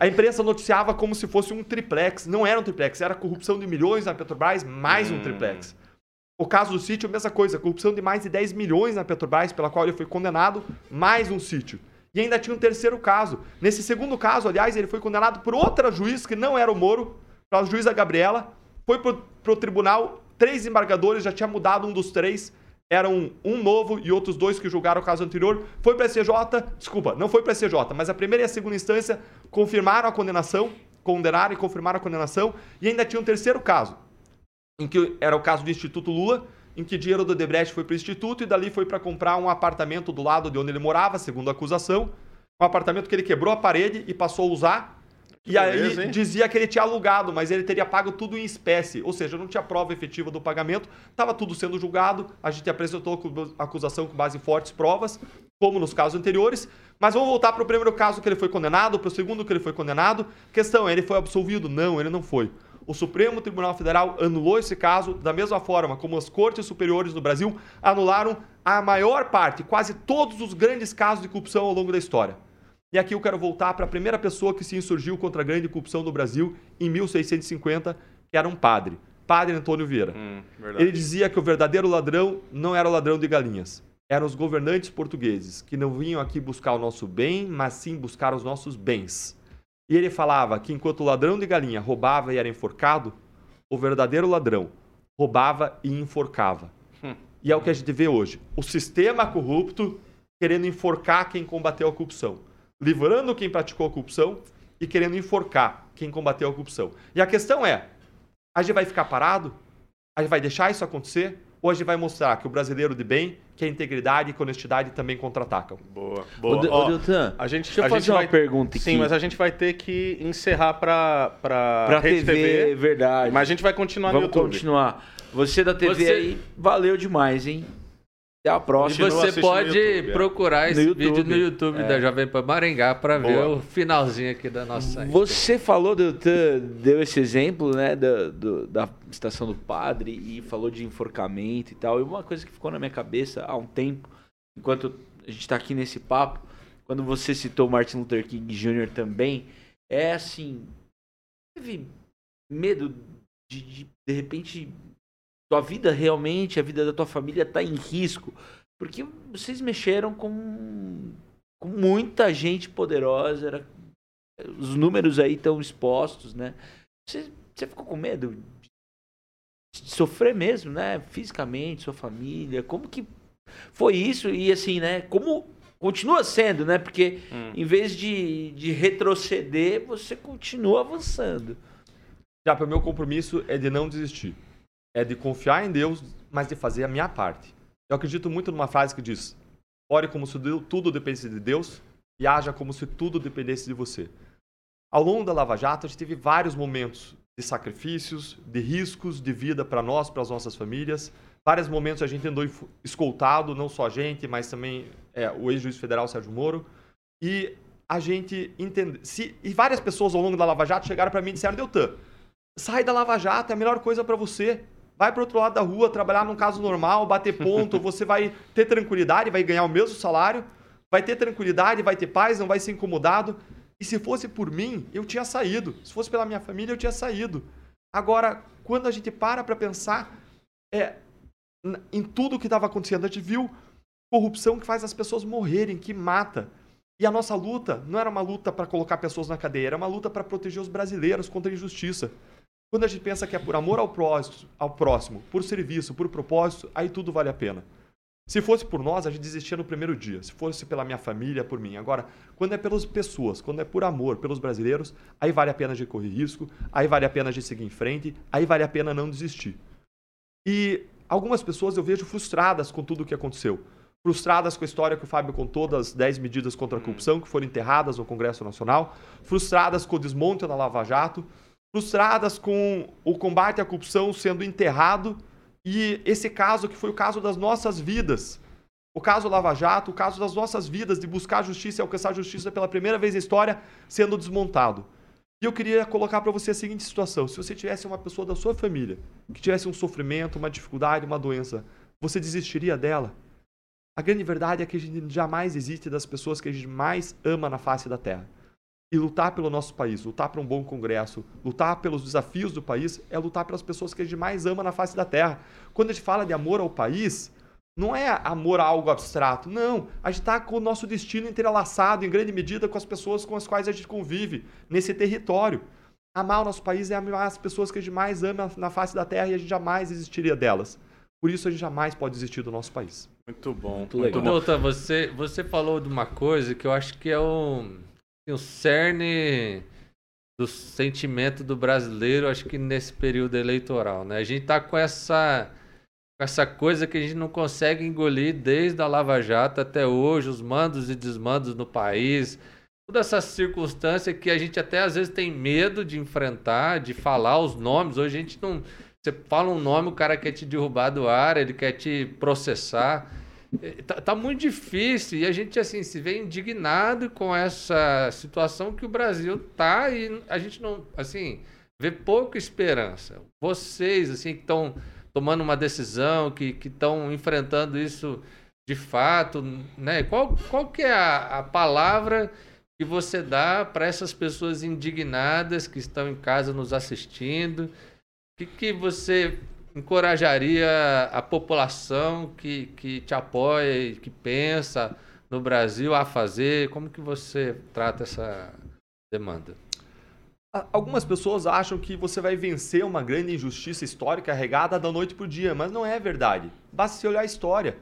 A imprensa noticiava como se fosse um triplex. Não era um triplex, era corrupção de milhões na Petrobras, mais hum. um triplex. O caso do sítio, a mesma coisa. Corrupção de mais de 10 milhões na Petrobras, pela qual ele foi condenado, mais um sítio. E ainda tinha um terceiro caso. Nesse segundo caso, aliás, ele foi condenado por outra juiz, que não era o Moro, a juíza Gabriela. Foi para o tribunal, três embargadores, já tinha mudado um dos três eram um novo e outros dois que julgaram o caso anterior. Foi para a CJ, desculpa, não foi para a CJ, mas a primeira e a segunda instância confirmaram a condenação, condenaram e confirmaram a condenação, e ainda tinha um terceiro caso, em que era o caso do Instituto Lula, em que dinheiro do Debrecht foi para o Instituto e dali foi para comprar um apartamento do lado de onde ele morava, segundo a acusação, um apartamento que ele quebrou a parede e passou a usar e Beleza, aí hein? dizia que ele tinha alugado, mas ele teria pago tudo em espécie. Ou seja, não tinha prova efetiva do pagamento, estava tudo sendo julgado, a gente apresentou a acusação com base em fortes provas, como nos casos anteriores. Mas vamos voltar para o primeiro caso que ele foi condenado, para o segundo que ele foi condenado. Questão, ele foi absolvido? Não, ele não foi. O Supremo Tribunal Federal anulou esse caso da mesma forma como as cortes superiores do Brasil anularam a maior parte, quase todos os grandes casos de corrupção ao longo da história. E aqui eu quero voltar para a primeira pessoa que se insurgiu contra a grande corrupção no Brasil em 1650, que era um padre, Padre Antônio Vieira. Hum, Ele dizia que o verdadeiro ladrão não era o ladrão de galinhas, eram os governantes portugueses, que não vinham aqui buscar o nosso bem, mas sim buscar os nossos bens. E ele falava que enquanto o ladrão de galinha roubava e era enforcado, o verdadeiro ladrão roubava e enforcava. Hum. E é o que a gente vê hoje. O sistema corrupto querendo enforcar quem combateu a corrupção livrando quem praticou a corrupção e querendo enforcar quem combateu a corrupção. E a questão é: a gente vai ficar parado? A gente vai deixar isso acontecer? Ou a gente vai mostrar que o brasileiro de bem, que a integridade e a honestidade também contra-atacam? Boa, boa. Ô, Ó, Deltan, a gente, deixa eu a fazer uma vai, pergunta aqui. Sim, mas a gente vai ter que encerrar para para TV, TV, verdade. Mas a gente vai continuar Vamos no YouTube. continuar. Você da TV Você... aí, valeu demais, hein? Até a próxima. E você pode YouTube, é. procurar esse vídeo no YouTube é. da Jovem Pan Maringá para ver o finalzinho aqui da nossa. Você falou, deu, deu esse exemplo, né, da, do, da estação do padre e falou de enforcamento e tal. E uma coisa que ficou na minha cabeça há um tempo, enquanto a gente está aqui nesse papo, quando você citou Martin Luther King Jr. também, é assim, teve medo de, de, de repente tua vida realmente, a vida da tua família está em risco. Porque vocês mexeram com, com muita gente poderosa, era, os números aí estão expostos, né? Você, você ficou com medo de sofrer mesmo, né? Fisicamente, sua família, como que foi isso? E assim, né? Como continua sendo, né? Porque hum. em vez de, de retroceder, você continua avançando. Já, para o meu compromisso é de não desistir é de confiar em Deus, mas de fazer a minha parte. Eu acredito muito numa frase que diz: ore como se tudo dependesse de Deus e haja como se tudo dependesse de você. Ao longo da Lava Jato, a gente teve vários momentos de sacrifícios, de riscos de vida para nós, para as nossas famílias, Vários momentos a gente andou escoltado, não só a gente, mas também é, o ex-juiz federal Sérgio Moro. E a gente entende. Se, e várias pessoas ao longo da Lava Jato chegaram para mim e disseram: Deltan, sai da Lava Jato, é a melhor coisa para você. Vai para outro lado da rua, trabalhar num caso normal, bater ponto, você vai ter tranquilidade, vai ganhar o mesmo salário, vai ter tranquilidade, vai ter paz, não vai ser incomodado. E se fosse por mim, eu tinha saído. Se fosse pela minha família, eu tinha saído. Agora, quando a gente para para pensar é, em tudo que estava acontecendo, a gente viu corrupção que faz as pessoas morrerem, que mata. E a nossa luta não era uma luta para colocar pessoas na cadeia, era uma luta para proteger os brasileiros contra a injustiça. Quando a gente pensa que é por amor ao próximo, ao próximo, por serviço, por propósito, aí tudo vale a pena. Se fosse por nós, a gente desistia no primeiro dia. Se fosse pela minha família, por mim. Agora, quando é pelas pessoas, quando é por amor pelos brasileiros, aí vale a pena de correr risco, aí vale a pena de seguir em frente, aí vale a pena não desistir. E algumas pessoas eu vejo frustradas com tudo o que aconteceu. Frustradas com a história que o Fábio contou das 10 medidas contra a corrupção que foram enterradas no Congresso Nacional, frustradas com o desmonte na Lava Jato, frustradas com o combate à corrupção sendo enterrado e esse caso que foi o caso das nossas vidas, o caso Lava Jato, o caso das nossas vidas de buscar justiça e alcançar justiça pela primeira vez na história sendo desmontado. E eu queria colocar para você a seguinte situação: se você tivesse uma pessoa da sua família que tivesse um sofrimento, uma dificuldade, uma doença, você desistiria dela? A grande verdade é que a gente jamais existe das pessoas que a gente mais ama na face da Terra. E lutar pelo nosso país, lutar para um bom congresso, lutar pelos desafios do país, é lutar pelas pessoas que a gente mais ama na face da terra. Quando a gente fala de amor ao país, não é amor a algo abstrato, não. A gente está com o nosso destino entrelaçado, em grande medida, com as pessoas com as quais a gente convive nesse território. Amar o nosso país é amar as pessoas que a gente mais ama na face da terra e a gente jamais existiria delas. Por isso a gente jamais pode desistir do nosso país. Muito bom. Muito, legal. Doutor, você, você falou de uma coisa que eu acho que é um o cerne do sentimento do brasileiro, acho que nesse período eleitoral, né? A gente tá com essa com essa coisa que a gente não consegue engolir desde a Lava Jato até hoje, os mandos e desmandos no país, toda essa circunstância que a gente até às vezes tem medo de enfrentar, de falar os nomes. Hoje a gente não você fala um nome, o cara quer te derrubar do ar, ele quer te processar. É, tá, tá, muito difícil e a gente assim se vê indignado com essa situação que o Brasil tá e a gente não assim vê pouca esperança. Vocês assim que estão tomando uma decisão, que estão enfrentando isso de fato, né? Qual, qual que é a, a palavra que você dá para essas pessoas indignadas que estão em casa nos assistindo? O que, que você encorajaria a população que, que te apoia e que pensa no Brasil a fazer? Como que você trata essa demanda? Algumas pessoas acham que você vai vencer uma grande injustiça histórica regada da noite para o dia, mas não é verdade. Basta se olhar a história.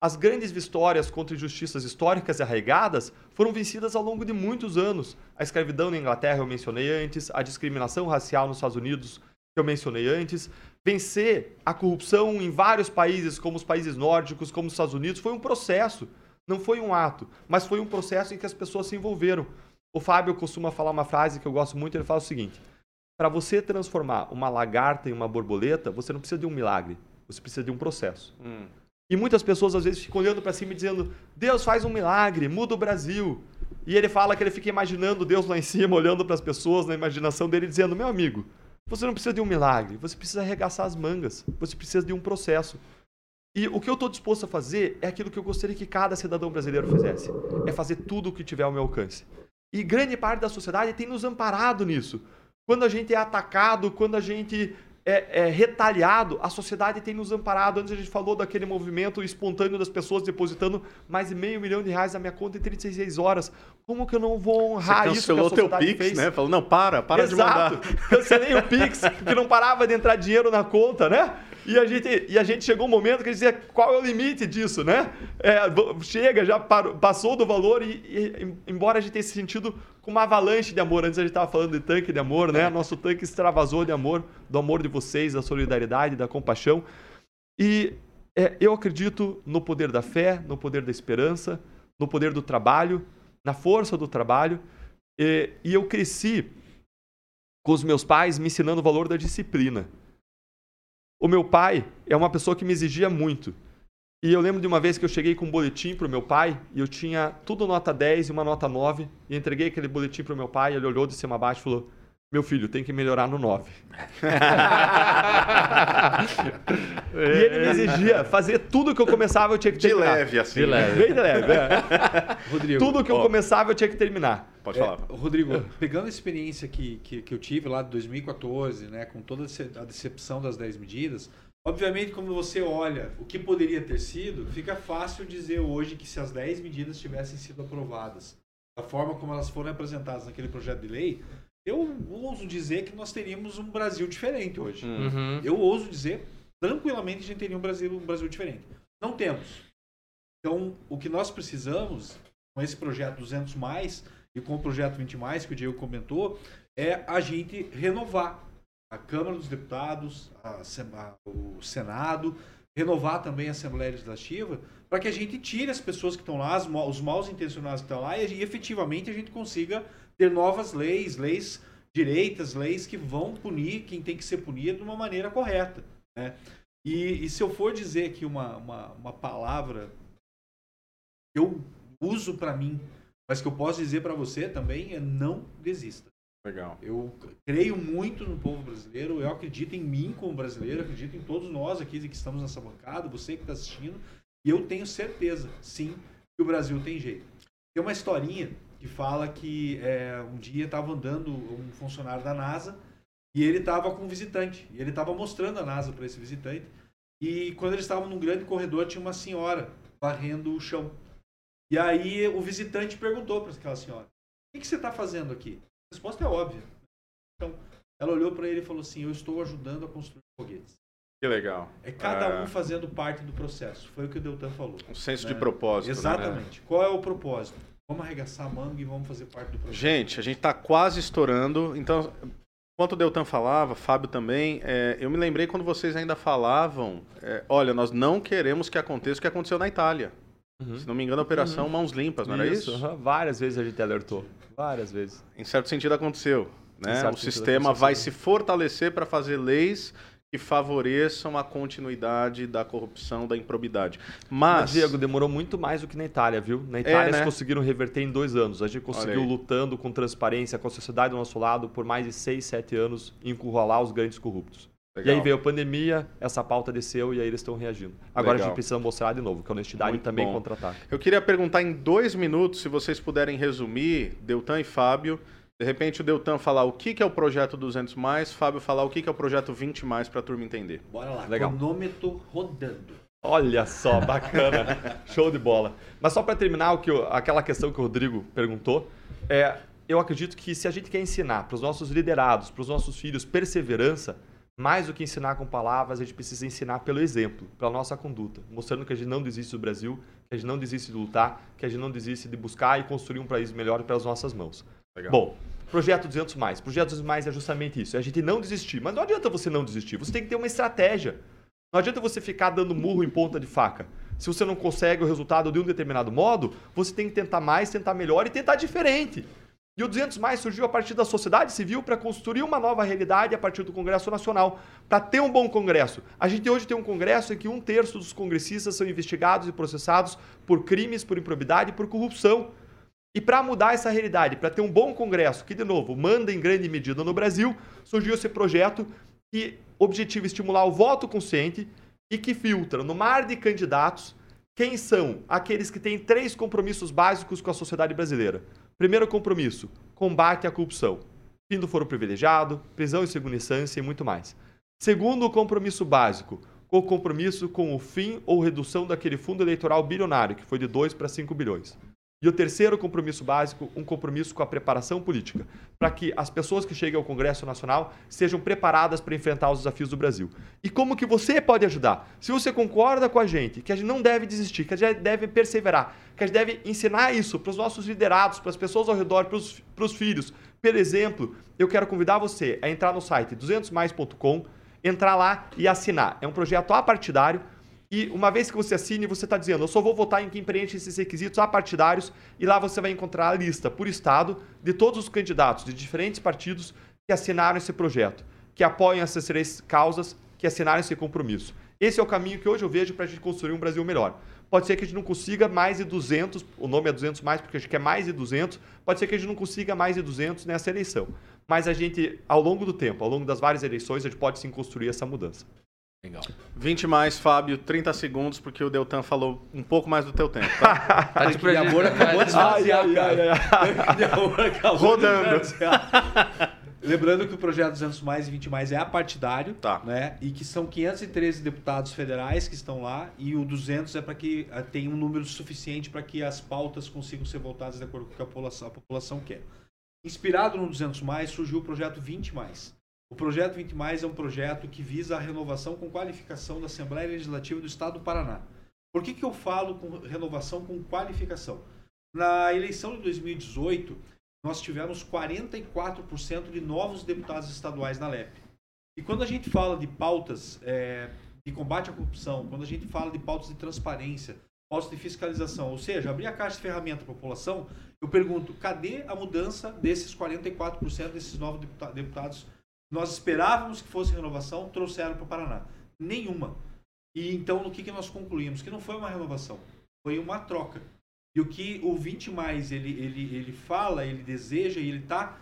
As grandes vitórias contra injustiças históricas e arraigadas foram vencidas ao longo de muitos anos. A escravidão na Inglaterra eu mencionei antes, a discriminação racial nos Estados Unidos que eu mencionei antes, vencer a corrupção em vários países, como os países nórdicos, como os Estados Unidos, foi um processo. Não foi um ato, mas foi um processo em que as pessoas se envolveram. O Fábio costuma falar uma frase que eu gosto muito, ele fala o seguinte: para você transformar uma lagarta em uma borboleta, você não precisa de um milagre, você precisa de um processo. Hum. E muitas pessoas às vezes ficam olhando para cima e dizendo: Deus faz um milagre, muda o Brasil. E ele fala que ele fica imaginando Deus lá em cima, olhando para as pessoas na imaginação dele, dizendo: Meu amigo, você não precisa de um milagre, você precisa arregaçar as mangas, você precisa de um processo. E o que eu estou disposto a fazer é aquilo que eu gostaria que cada cidadão brasileiro fizesse: é fazer tudo o que tiver ao meu alcance. E grande parte da sociedade tem nos amparado nisso. Quando a gente é atacado, quando a gente é, é, retalhado, a sociedade tem nos amparado. Antes a gente falou daquele movimento espontâneo das pessoas depositando mais de meio milhão de reais na minha conta em 36 horas. Como que eu não vou honrar Você cancelou isso que a teu Pix, fez? né? Falou, não, para, para Exato. de mandar. Cancelei o Pix, porque não parava de entrar dinheiro na conta, né? E a gente, e a gente chegou um momento que a gente dizia, qual é o limite disso, né? É, chega, já parou, passou do valor e, e, embora a gente tenha se sentido com uma avalanche de amor, antes a gente estava falando de tanque de amor, né? Nosso tanque extravasou de amor, do amor de vocês, da solidariedade, da compaixão. E é, eu acredito no poder da fé, no poder da esperança, no poder do trabalho, na força do trabalho. E, e eu cresci com os meus pais me ensinando o valor da disciplina. O meu pai é uma pessoa que me exigia muito. E eu lembro de uma vez que eu cheguei com um boletim para o meu pai e eu tinha tudo nota 10 e uma nota 9 e entreguei aquele boletim para o meu pai, ele olhou de cima a baixo e falou: "Meu filho, tem que melhorar no 9". e ele me exigia fazer tudo que eu começava eu tinha que terminar. De leve assim. De leve. Bem de leve. É. Rodrigo, tudo que eu começava eu tinha que terminar. Pode falar. É, Rodrigo, pegando a experiência que, que, que eu tive lá de 2014, né, com toda a decepção das 10 medidas, Obviamente, quando você olha o que poderia ter sido, fica fácil dizer hoje que se as 10 medidas tivessem sido aprovadas da forma como elas foram apresentadas naquele projeto de lei, eu ouso dizer que nós teríamos um Brasil diferente hoje. Uhum. Eu ouso dizer, tranquilamente, a gente teria um Brasil, um Brasil diferente. Não temos. Então, o que nós precisamos, com esse projeto 200 mais e com o projeto 20 mais, que o Diego comentou, é a gente renovar a Câmara dos Deputados, a, a, o Senado, renovar também a Assembleia Legislativa, para que a gente tire as pessoas que estão lá, as, os maus intencionados que estão lá, e, e efetivamente a gente consiga ter novas leis, leis direitas, leis que vão punir quem tem que ser punido de uma maneira correta. Né? E, e se eu for dizer aqui uma, uma, uma palavra que eu uso para mim, mas que eu posso dizer para você também, é não desista. Legal. Eu creio muito no povo brasileiro, eu acredito em mim como brasileiro, acredito em todos nós aqui que estamos nessa bancada, você que está assistindo, e eu tenho certeza, sim, que o Brasil tem jeito. Tem uma historinha que fala que é, um dia estava andando um funcionário da NASA e ele estava com um visitante, e ele estava mostrando a NASA para esse visitante, e quando eles estavam num grande corredor tinha uma senhora varrendo o chão. E aí o visitante perguntou para aquela senhora: O que, que você está fazendo aqui? A resposta é óbvia. Então, ela olhou para ele e falou assim: Eu estou ajudando a construir foguetes. Que legal. É cada é... um fazendo parte do processo. Foi o que o Deltan falou. Um senso né? de propósito. Né? Exatamente. Né? Qual é o propósito? Vamos arregaçar a manga e vamos fazer parte do processo. Gente, a gente está quase estourando. Então, enquanto o Deltan falava, Fábio também, é, eu me lembrei quando vocês ainda falavam: é, olha, nós não queremos que aconteça o que aconteceu na Itália. Uhum. Se não me engano, a operação uhum. Mãos Limpas, não isso, era isso? Uhum. Várias vezes a gente alertou. Várias vezes. Em certo sentido aconteceu. Né? O sistema vai se fortalecer para fazer leis que favoreçam a continuidade da corrupção, da improbidade. Mas... Mas, Diego, demorou muito mais do que na Itália, viu? Na Itália é, né? eles conseguiram reverter em dois anos. A gente conseguiu lutando com transparência, com a sociedade do nosso lado, por mais de seis, sete anos, encurralar os grandes corruptos. Legal. E aí veio a pandemia, essa pauta desceu e aí eles estão reagindo. Agora Legal. a gente precisa mostrar de novo que a honestidade Muito também bom. contratar. Eu queria perguntar em dois minutos, se vocês puderem resumir, Deltan e Fábio, de repente o Deltan falar o que, que é o projeto 200 mais, Fábio falar o que, que é o projeto 20 mais para a turma entender. Bora lá, Legal. cronômetro rodando. Olha só, bacana, show de bola. Mas só para terminar o que eu, aquela questão que o Rodrigo perguntou, é, eu acredito que se a gente quer ensinar para os nossos liderados, para os nossos filhos perseverança, mais do que ensinar com palavras, a gente precisa ensinar pelo exemplo, pela nossa conduta, mostrando que a gente não desiste do Brasil, que a gente não desiste de lutar, que a gente não desiste de buscar e construir um país melhor pelas nossas mãos. Legal. Bom, projeto 200 mais. Projeto 200 mais é justamente isso, é a gente não desistir. Mas não adianta você não desistir, você tem que ter uma estratégia. Não adianta você ficar dando murro em ponta de faca. Se você não consegue o resultado de um determinado modo, você tem que tentar mais, tentar melhor e tentar diferente. E o 200 mais surgiu a partir da sociedade civil para construir uma nova realidade a partir do Congresso Nacional, para ter um bom Congresso. A gente hoje tem um Congresso em que um terço dos congressistas são investigados e processados por crimes, por improbidade e por corrupção. E para mudar essa realidade, para ter um bom Congresso, que, de novo, manda em grande medida no Brasil, surgiu esse projeto que objetiva estimular o voto consciente e que filtra no mar de candidatos quem são aqueles que têm três compromissos básicos com a sociedade brasileira Primeiro compromisso: combate à corrupção. Fim do foro privilegiado, prisão em segunda instância e muito mais. Segundo compromisso básico: o compromisso com o fim ou redução daquele fundo eleitoral bilionário, que foi de 2 para 5 bilhões. E o terceiro compromisso básico, um compromisso com a preparação política, para que as pessoas que cheguem ao Congresso Nacional sejam preparadas para enfrentar os desafios do Brasil. E como que você pode ajudar? Se você concorda com a gente que a gente não deve desistir, que a gente deve perseverar, que a gente deve ensinar isso para os nossos liderados, para as pessoas ao redor, para os, filhos. Por exemplo, eu quero convidar você a entrar no site 200mais.com, entrar lá e assinar. É um projeto apartidário e uma vez que você assine, você está dizendo, eu só vou votar em quem preenche esses requisitos apartidários, e lá você vai encontrar a lista por estado de todos os candidatos de diferentes partidos que assinaram esse projeto, que apoiam essas três causas que assinaram esse compromisso. Esse é o caminho que hoje eu vejo para a gente construir um Brasil melhor. Pode ser que a gente não consiga mais de 200, o nome é 200 mais porque a gente quer mais de 200, pode ser que a gente não consiga mais de 200 nessa eleição. Mas a gente, ao longo do tempo, ao longo das várias eleições, a gente pode sim construir essa mudança. Legal. 20 mais, Fábio, 30 segundos, porque o Deltan falou um pouco mais do teu tempo, tá? tá de amor acabou de esvaziar. Rodando. Lembrando que o projeto 200 mais e 20 mais é apartidário, tá. né? E que são 513 deputados federais que estão lá e o 200 é para que uh, tenha um número suficiente para que as pautas consigam ser voltadas de acordo com o que a população, a população quer. Inspirado no 200 mais, surgiu o projeto 20 mais. O projeto 20 mais é um projeto que visa a renovação com qualificação da Assembleia Legislativa do Estado do Paraná. Por que, que eu falo com renovação com qualificação? Na eleição de 2018, nós tivemos 44% de novos deputados estaduais na LEP. E quando a gente fala de pautas é, de combate à corrupção, quando a gente fala de pautas de transparência, pautas de fiscalização, ou seja, abrir a caixa de ferramenta para a população, eu pergunto, cadê a mudança desses 44% desses novos deputados? Nós esperávamos que fosse renovação, trouxeram para o Paraná. Nenhuma. E então, no que, que nós concluímos? Que não foi uma renovação, foi uma troca. E o que o 20 mais ele, ele, ele fala, ele deseja e ele está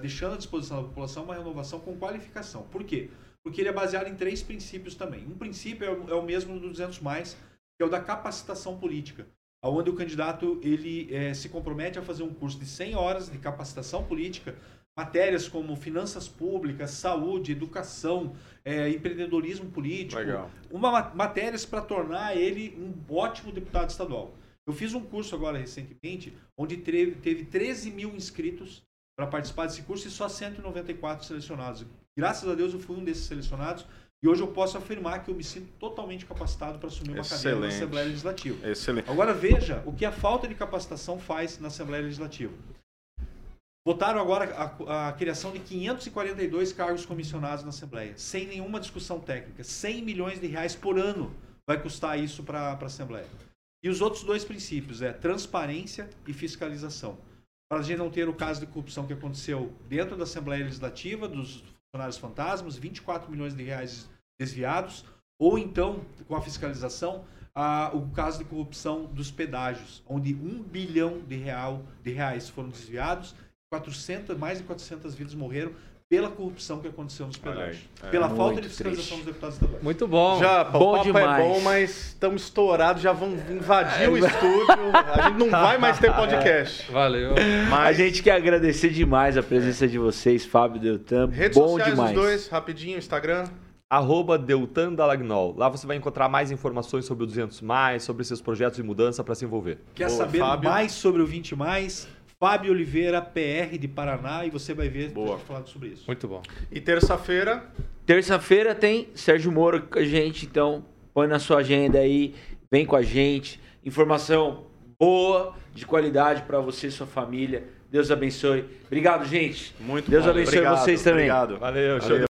deixando à disposição da população uma renovação com qualificação. Por quê? Porque ele é baseado em três princípios também. Um princípio é o, é o mesmo do 200 mais, que é o da capacitação política, onde o candidato ele é, se compromete a fazer um curso de 100 horas de capacitação política, matérias como finanças públicas, saúde, educação, é, empreendedorismo político, Legal. uma matérias para tornar ele um ótimo deputado estadual. Eu fiz um curso agora recentemente, onde teve, teve 13 mil inscritos para participar desse curso e só 194 selecionados. Graças a Deus eu fui um desses selecionados e hoje eu posso afirmar que eu me sinto totalmente capacitado para assumir uma Excelente. cadeira na Assembleia Legislativa. Excelente. Agora veja o que a falta de capacitação faz na Assembleia Legislativa. Votaram agora a, a, criação de 542 cargos comissionados na Assembleia, sem nenhuma discussão técnica. 100 milhões de reais por ano vai custar isso para a Assembleia. E os outros dois princípios é transparência e fiscalização. Para a gente não ter o caso de corrupção que aconteceu dentro da Assembleia Legislativa, dos funcionários fantasmas, 24 milhões de reais desviados, ou então, com a fiscalização, o caso de corrupção dos pedágios, onde um bilhão de, real, de reais foram desviados, 400, mais de 400 vidas morreram pela corrupção que aconteceu nos pedágios. É, pela falta de fiscalização triste. dos deputados estaduais. Muito bom. Já, bom o papo demais. é bom, mas estamos estourados, já vão invadir é, o estúdio. A gente não vai mais ter podcast. É, valeu. Mas... A gente quer agradecer demais a presença de vocês, Fábio Deltan. Redes bom sociais demais. dos dois, rapidinho, Instagram. Arroba Deltan Dalagnol. Lá você vai encontrar mais informações sobre o 200 mais, sobre esses projetos de mudança para se envolver. Quer saber Fábio? mais sobre o 20 mais? Fábio Oliveira, PR de Paraná, e você vai ver Boa. falando sobre isso. Muito bom. E terça-feira? Terça-feira tem Sérgio Moro com a gente, então põe na sua agenda aí, vem com a gente. Informação boa, de qualidade para você e sua família. Deus abençoe. Obrigado, gente. Muito Deus bom. abençoe obrigado, vocês também. Obrigado. Valeu, show Valeu.